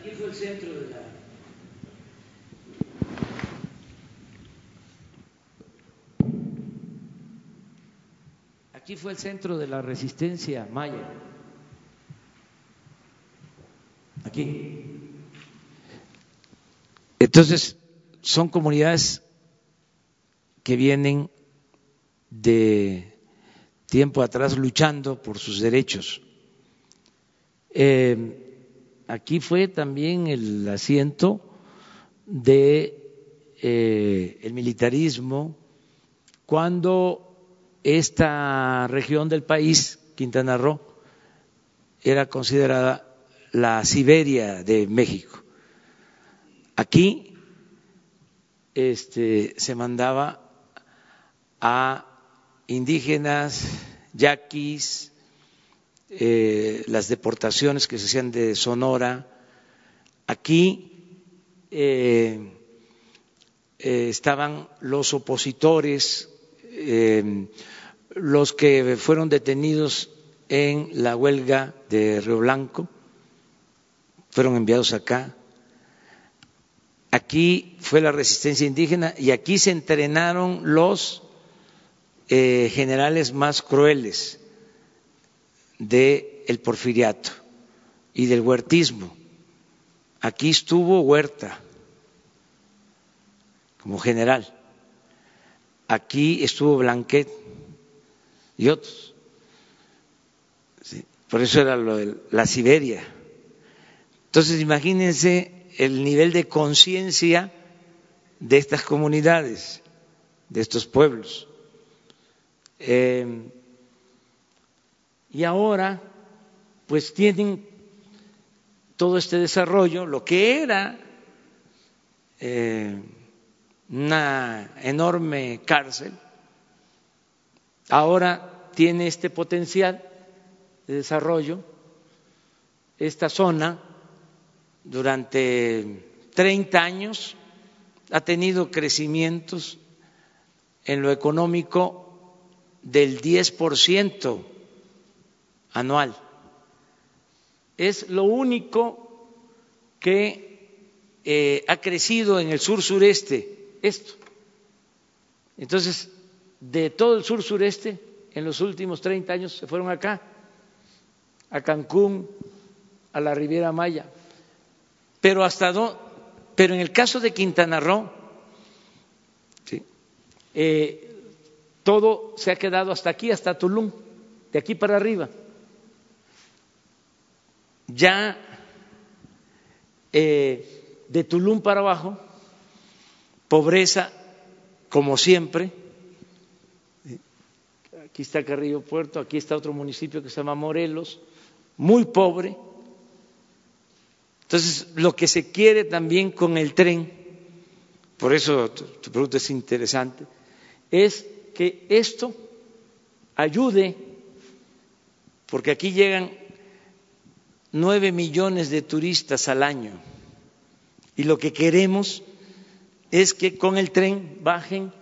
aquí fue el centro de la Aquí fue el centro de la resistencia maya. Aquí. Entonces, son comunidades que vienen de tiempo atrás luchando por sus derechos. Eh, aquí fue también el asiento de eh, el militarismo cuando esta región del país, Quintana Roo, era considerada la Siberia de México. Aquí este, se mandaba a indígenas, yaquis, eh, las deportaciones que se hacían de Sonora. Aquí eh, eh, estaban los opositores, los que fueron detenidos en la huelga de Río Blanco, fueron enviados acá. Aquí fue la resistencia indígena y aquí se entrenaron los eh, generales más crueles del porfiriato y del huertismo. Aquí estuvo Huerta como general, aquí estuvo Blanquet y otros. Por eso era lo de la Siberia. Entonces, imagínense el nivel de conciencia de estas comunidades, de estos pueblos. Eh, y ahora, pues tienen todo este desarrollo, lo que era eh, una enorme cárcel, ahora tiene este potencial de desarrollo, esta zona durante 30 años ha tenido crecimientos en lo económico del 10% anual. Es lo único que eh, ha crecido en el sur sureste, esto. Entonces, de todo el sur sureste, en los últimos 30 años se fueron acá, a Cancún, a la Riviera Maya. Pero hasta do, pero en el caso de Quintana Roo, ¿sí? eh, todo se ha quedado hasta aquí, hasta Tulum, de aquí para arriba. Ya eh, de Tulum para abajo, pobreza como siempre. Aquí está Carrillo Puerto, aquí está otro municipio que se llama Morelos, muy pobre. Entonces, lo que se quiere también con el tren, por eso tu, tu pregunta es interesante, es que esto ayude, porque aquí llegan nueve millones de turistas al año. Y lo que queremos es que con el tren bajen,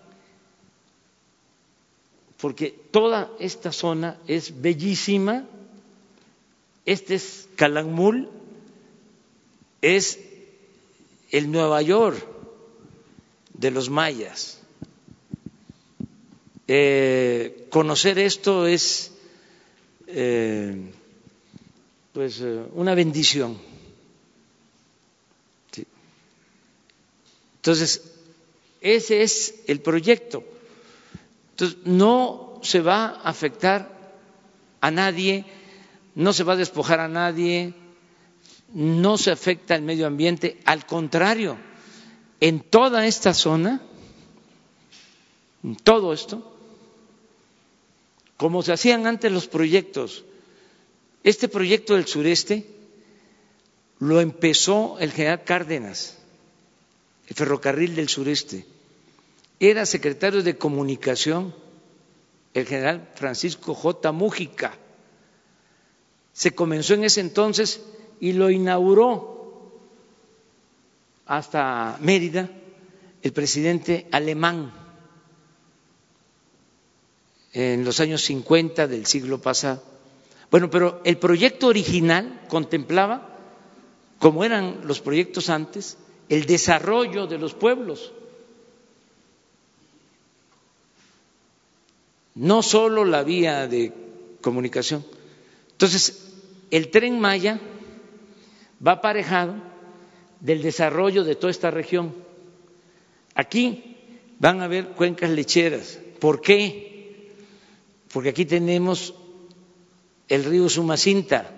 porque toda esta zona es bellísima, este es Calakmul, es el Nueva York de los mayas eh, conocer esto es eh, pues eh, una bendición. Entonces, ese es el proyecto. Entonces, no se va a afectar a nadie, no se va a despojar a nadie, no se afecta al medio ambiente, al contrario, en toda esta zona, en todo esto, como se hacían antes los proyectos. Este proyecto del sureste lo empezó el general Cárdenas, el ferrocarril del sureste. Era secretario de comunicación el general Francisco J. Mújica. Se comenzó en ese entonces y lo inauguró hasta Mérida el presidente alemán en los años 50 del siglo pasado. Bueno, pero el proyecto original contemplaba, como eran los proyectos antes, el desarrollo de los pueblos. No solo la vía de comunicación. Entonces, el tren Maya va aparejado del desarrollo de toda esta región. Aquí van a haber cuencas lecheras. ¿Por qué? Porque aquí tenemos el río Sumacinta,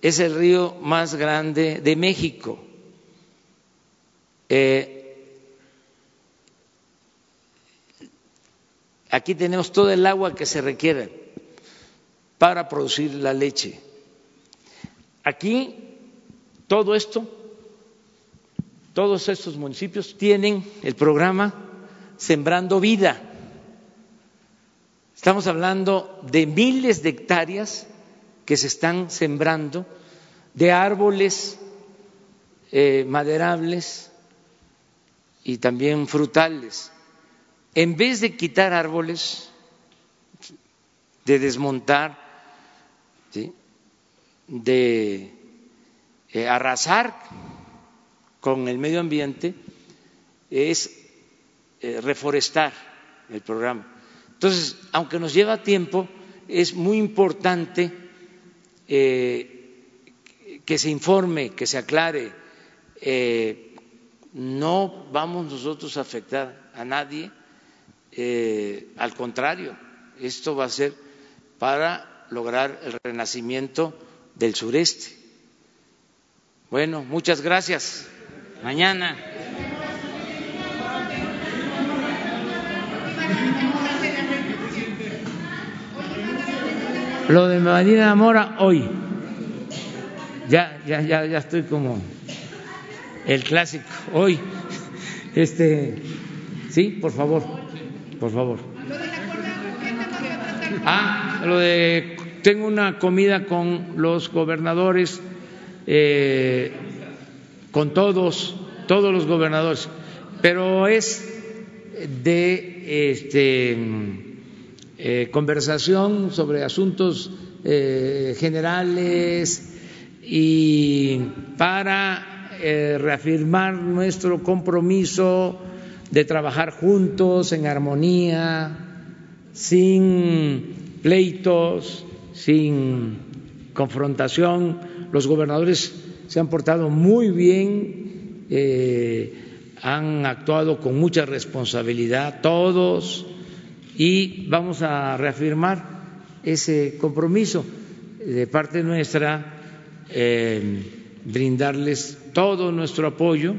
es el río más grande de México. Eh, aquí tenemos todo el agua que se requiere para producir la leche. Aquí todo esto, todos estos municipios tienen el programa Sembrando Vida. Estamos hablando de miles de hectáreas que se están sembrando de árboles eh, maderables y también frutales. En vez de quitar árboles, de desmontar, de eh, arrasar con el medio ambiente, es eh, reforestar el programa. Entonces, aunque nos lleva tiempo, es muy importante eh, que se informe, que se aclare. no vamos nosotros a afectar a nadie, al contrario, esto va a ser para lograr el renacimiento del sureste. Bueno, muchas gracias. Mañana. Lo de Marina Mora hoy. Ya, ya, ya, ya estoy como el clásico. Hoy. Este, sí, por favor, por favor. Ah, lo de tengo una comida con los gobernadores, eh, con todos, todos los gobernadores, pero es de este, eh, conversación sobre asuntos eh, generales y para reafirmar nuestro compromiso de trabajar juntos en armonía, sin pleitos, sin confrontación. Los gobernadores se han portado muy bien, eh, han actuado con mucha responsabilidad todos y vamos a reafirmar ese compromiso de parte nuestra, eh, brindarles todo nuestro apoyo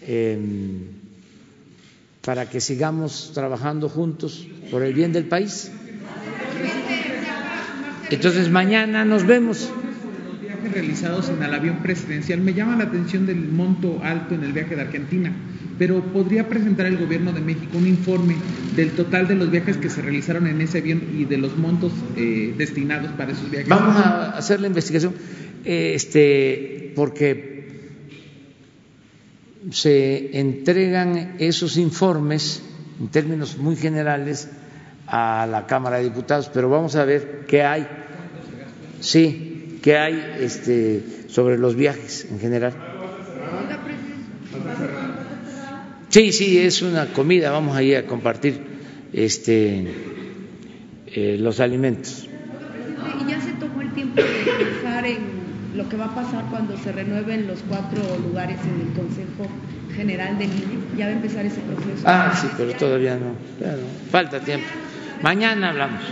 eh, para que sigamos trabajando juntos por el bien del país. Entonces mañana nos vemos. Realizados en el avión presidencial me llama la atención del monto alto en el viaje de Argentina, pero podría presentar el gobierno de México un informe del total de los viajes que se realizaron en ese avión y de los montos eh, destinados para esos viajes. Vamos a hacer la investigación, este, porque se entregan esos informes en términos muy generales a la Cámara de Diputados, pero vamos a ver qué hay, sí, qué hay este, sobre los viajes en general. Sí, sí, es una comida, vamos ahí a compartir este, eh, los alimentos. ¿Y ya se tomó el tiempo de pensar en lo que va a pasar cuando se renueven los cuatro lugares en el Consejo General del INE? ¿Ya va a empezar ese proceso? Ah, sí, pero todavía no, falta tiempo. Mañana hablamos.